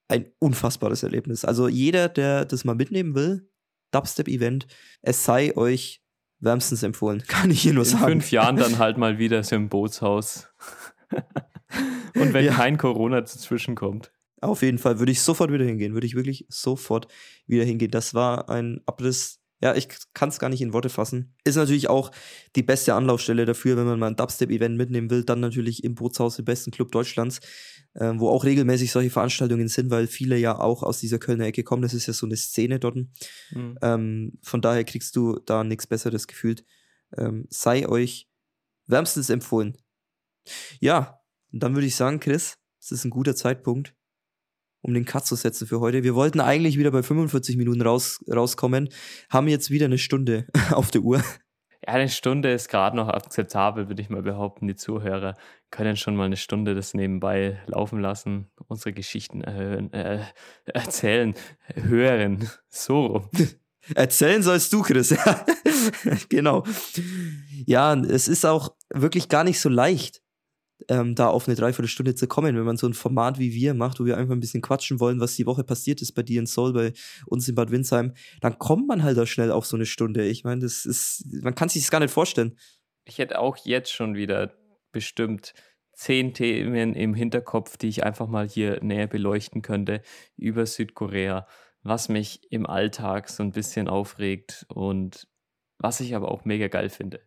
ein unfassbares Erlebnis. Also jeder, der das mal mitnehmen will, Dubstep-Event, es sei euch wärmstens empfohlen, <laughs> kann ich hier nur In sagen. In fünf Jahren dann <laughs> halt mal wieder so im Bootshaus. <laughs> Und wenn ja. kein Corona dazwischen kommt. Auf jeden Fall würde ich sofort wieder hingehen, würde ich wirklich sofort wieder hingehen. Das war ein Abriss. Ja, ich kann es gar nicht in Worte fassen. Ist natürlich auch die beste Anlaufstelle dafür, wenn man mal ein Dubstep-Event mitnehmen will, dann natürlich im Bootshaus, im besten Club Deutschlands, äh, wo auch regelmäßig solche Veranstaltungen sind, weil viele ja auch aus dieser Kölner Ecke kommen. Das ist ja so eine Szene dort. Mhm. Ähm, von daher kriegst du da nichts Besseres gefühlt. Ähm, sei euch wärmstens empfohlen. Ja, dann würde ich sagen, Chris, es ist ein guter Zeitpunkt, um den Cut zu setzen für heute. Wir wollten eigentlich wieder bei 45 Minuten raus, rauskommen, haben jetzt wieder eine Stunde <laughs> auf der Uhr. Ja, eine Stunde ist gerade noch akzeptabel, würde ich mal behaupten. Die Zuhörer können schon mal eine Stunde das nebenbei laufen lassen, unsere Geschichten erhöhen, äh, erzählen, hören. So <laughs> Erzählen sollst du, Chris. <laughs> genau. Ja, es ist auch wirklich gar nicht so leicht, ähm, da auf eine Dreiviertelstunde zu kommen, wenn man so ein Format wie wir macht, wo wir einfach ein bisschen quatschen wollen, was die Woche passiert ist bei dir in Seoul, bei uns in Bad Windsheim, dann kommt man halt da schnell auf so eine Stunde. Ich meine, das ist, man kann sich das gar nicht vorstellen. Ich hätte auch jetzt schon wieder bestimmt zehn Themen im Hinterkopf, die ich einfach mal hier näher beleuchten könnte über Südkorea, was mich im Alltag so ein bisschen aufregt und was ich aber auch mega geil finde.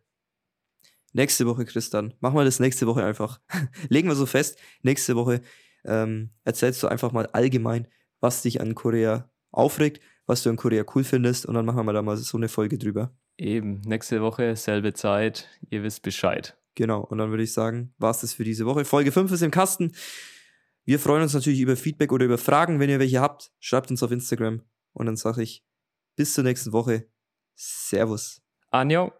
Nächste Woche, Christian. Machen wir das nächste Woche einfach. <laughs> Legen wir so fest. Nächste Woche ähm, erzählst du einfach mal allgemein, was dich an Korea aufregt, was du in Korea cool findest und dann machen wir da mal so eine Folge drüber. Eben, nächste Woche, selbe Zeit, ihr wisst Bescheid. Genau, und dann würde ich sagen, war es das für diese Woche. Folge 5 ist im Kasten. Wir freuen uns natürlich über Feedback oder über Fragen. Wenn ihr welche habt, schreibt uns auf Instagram. Und dann sage ich bis zur nächsten Woche. Servus. Anjo.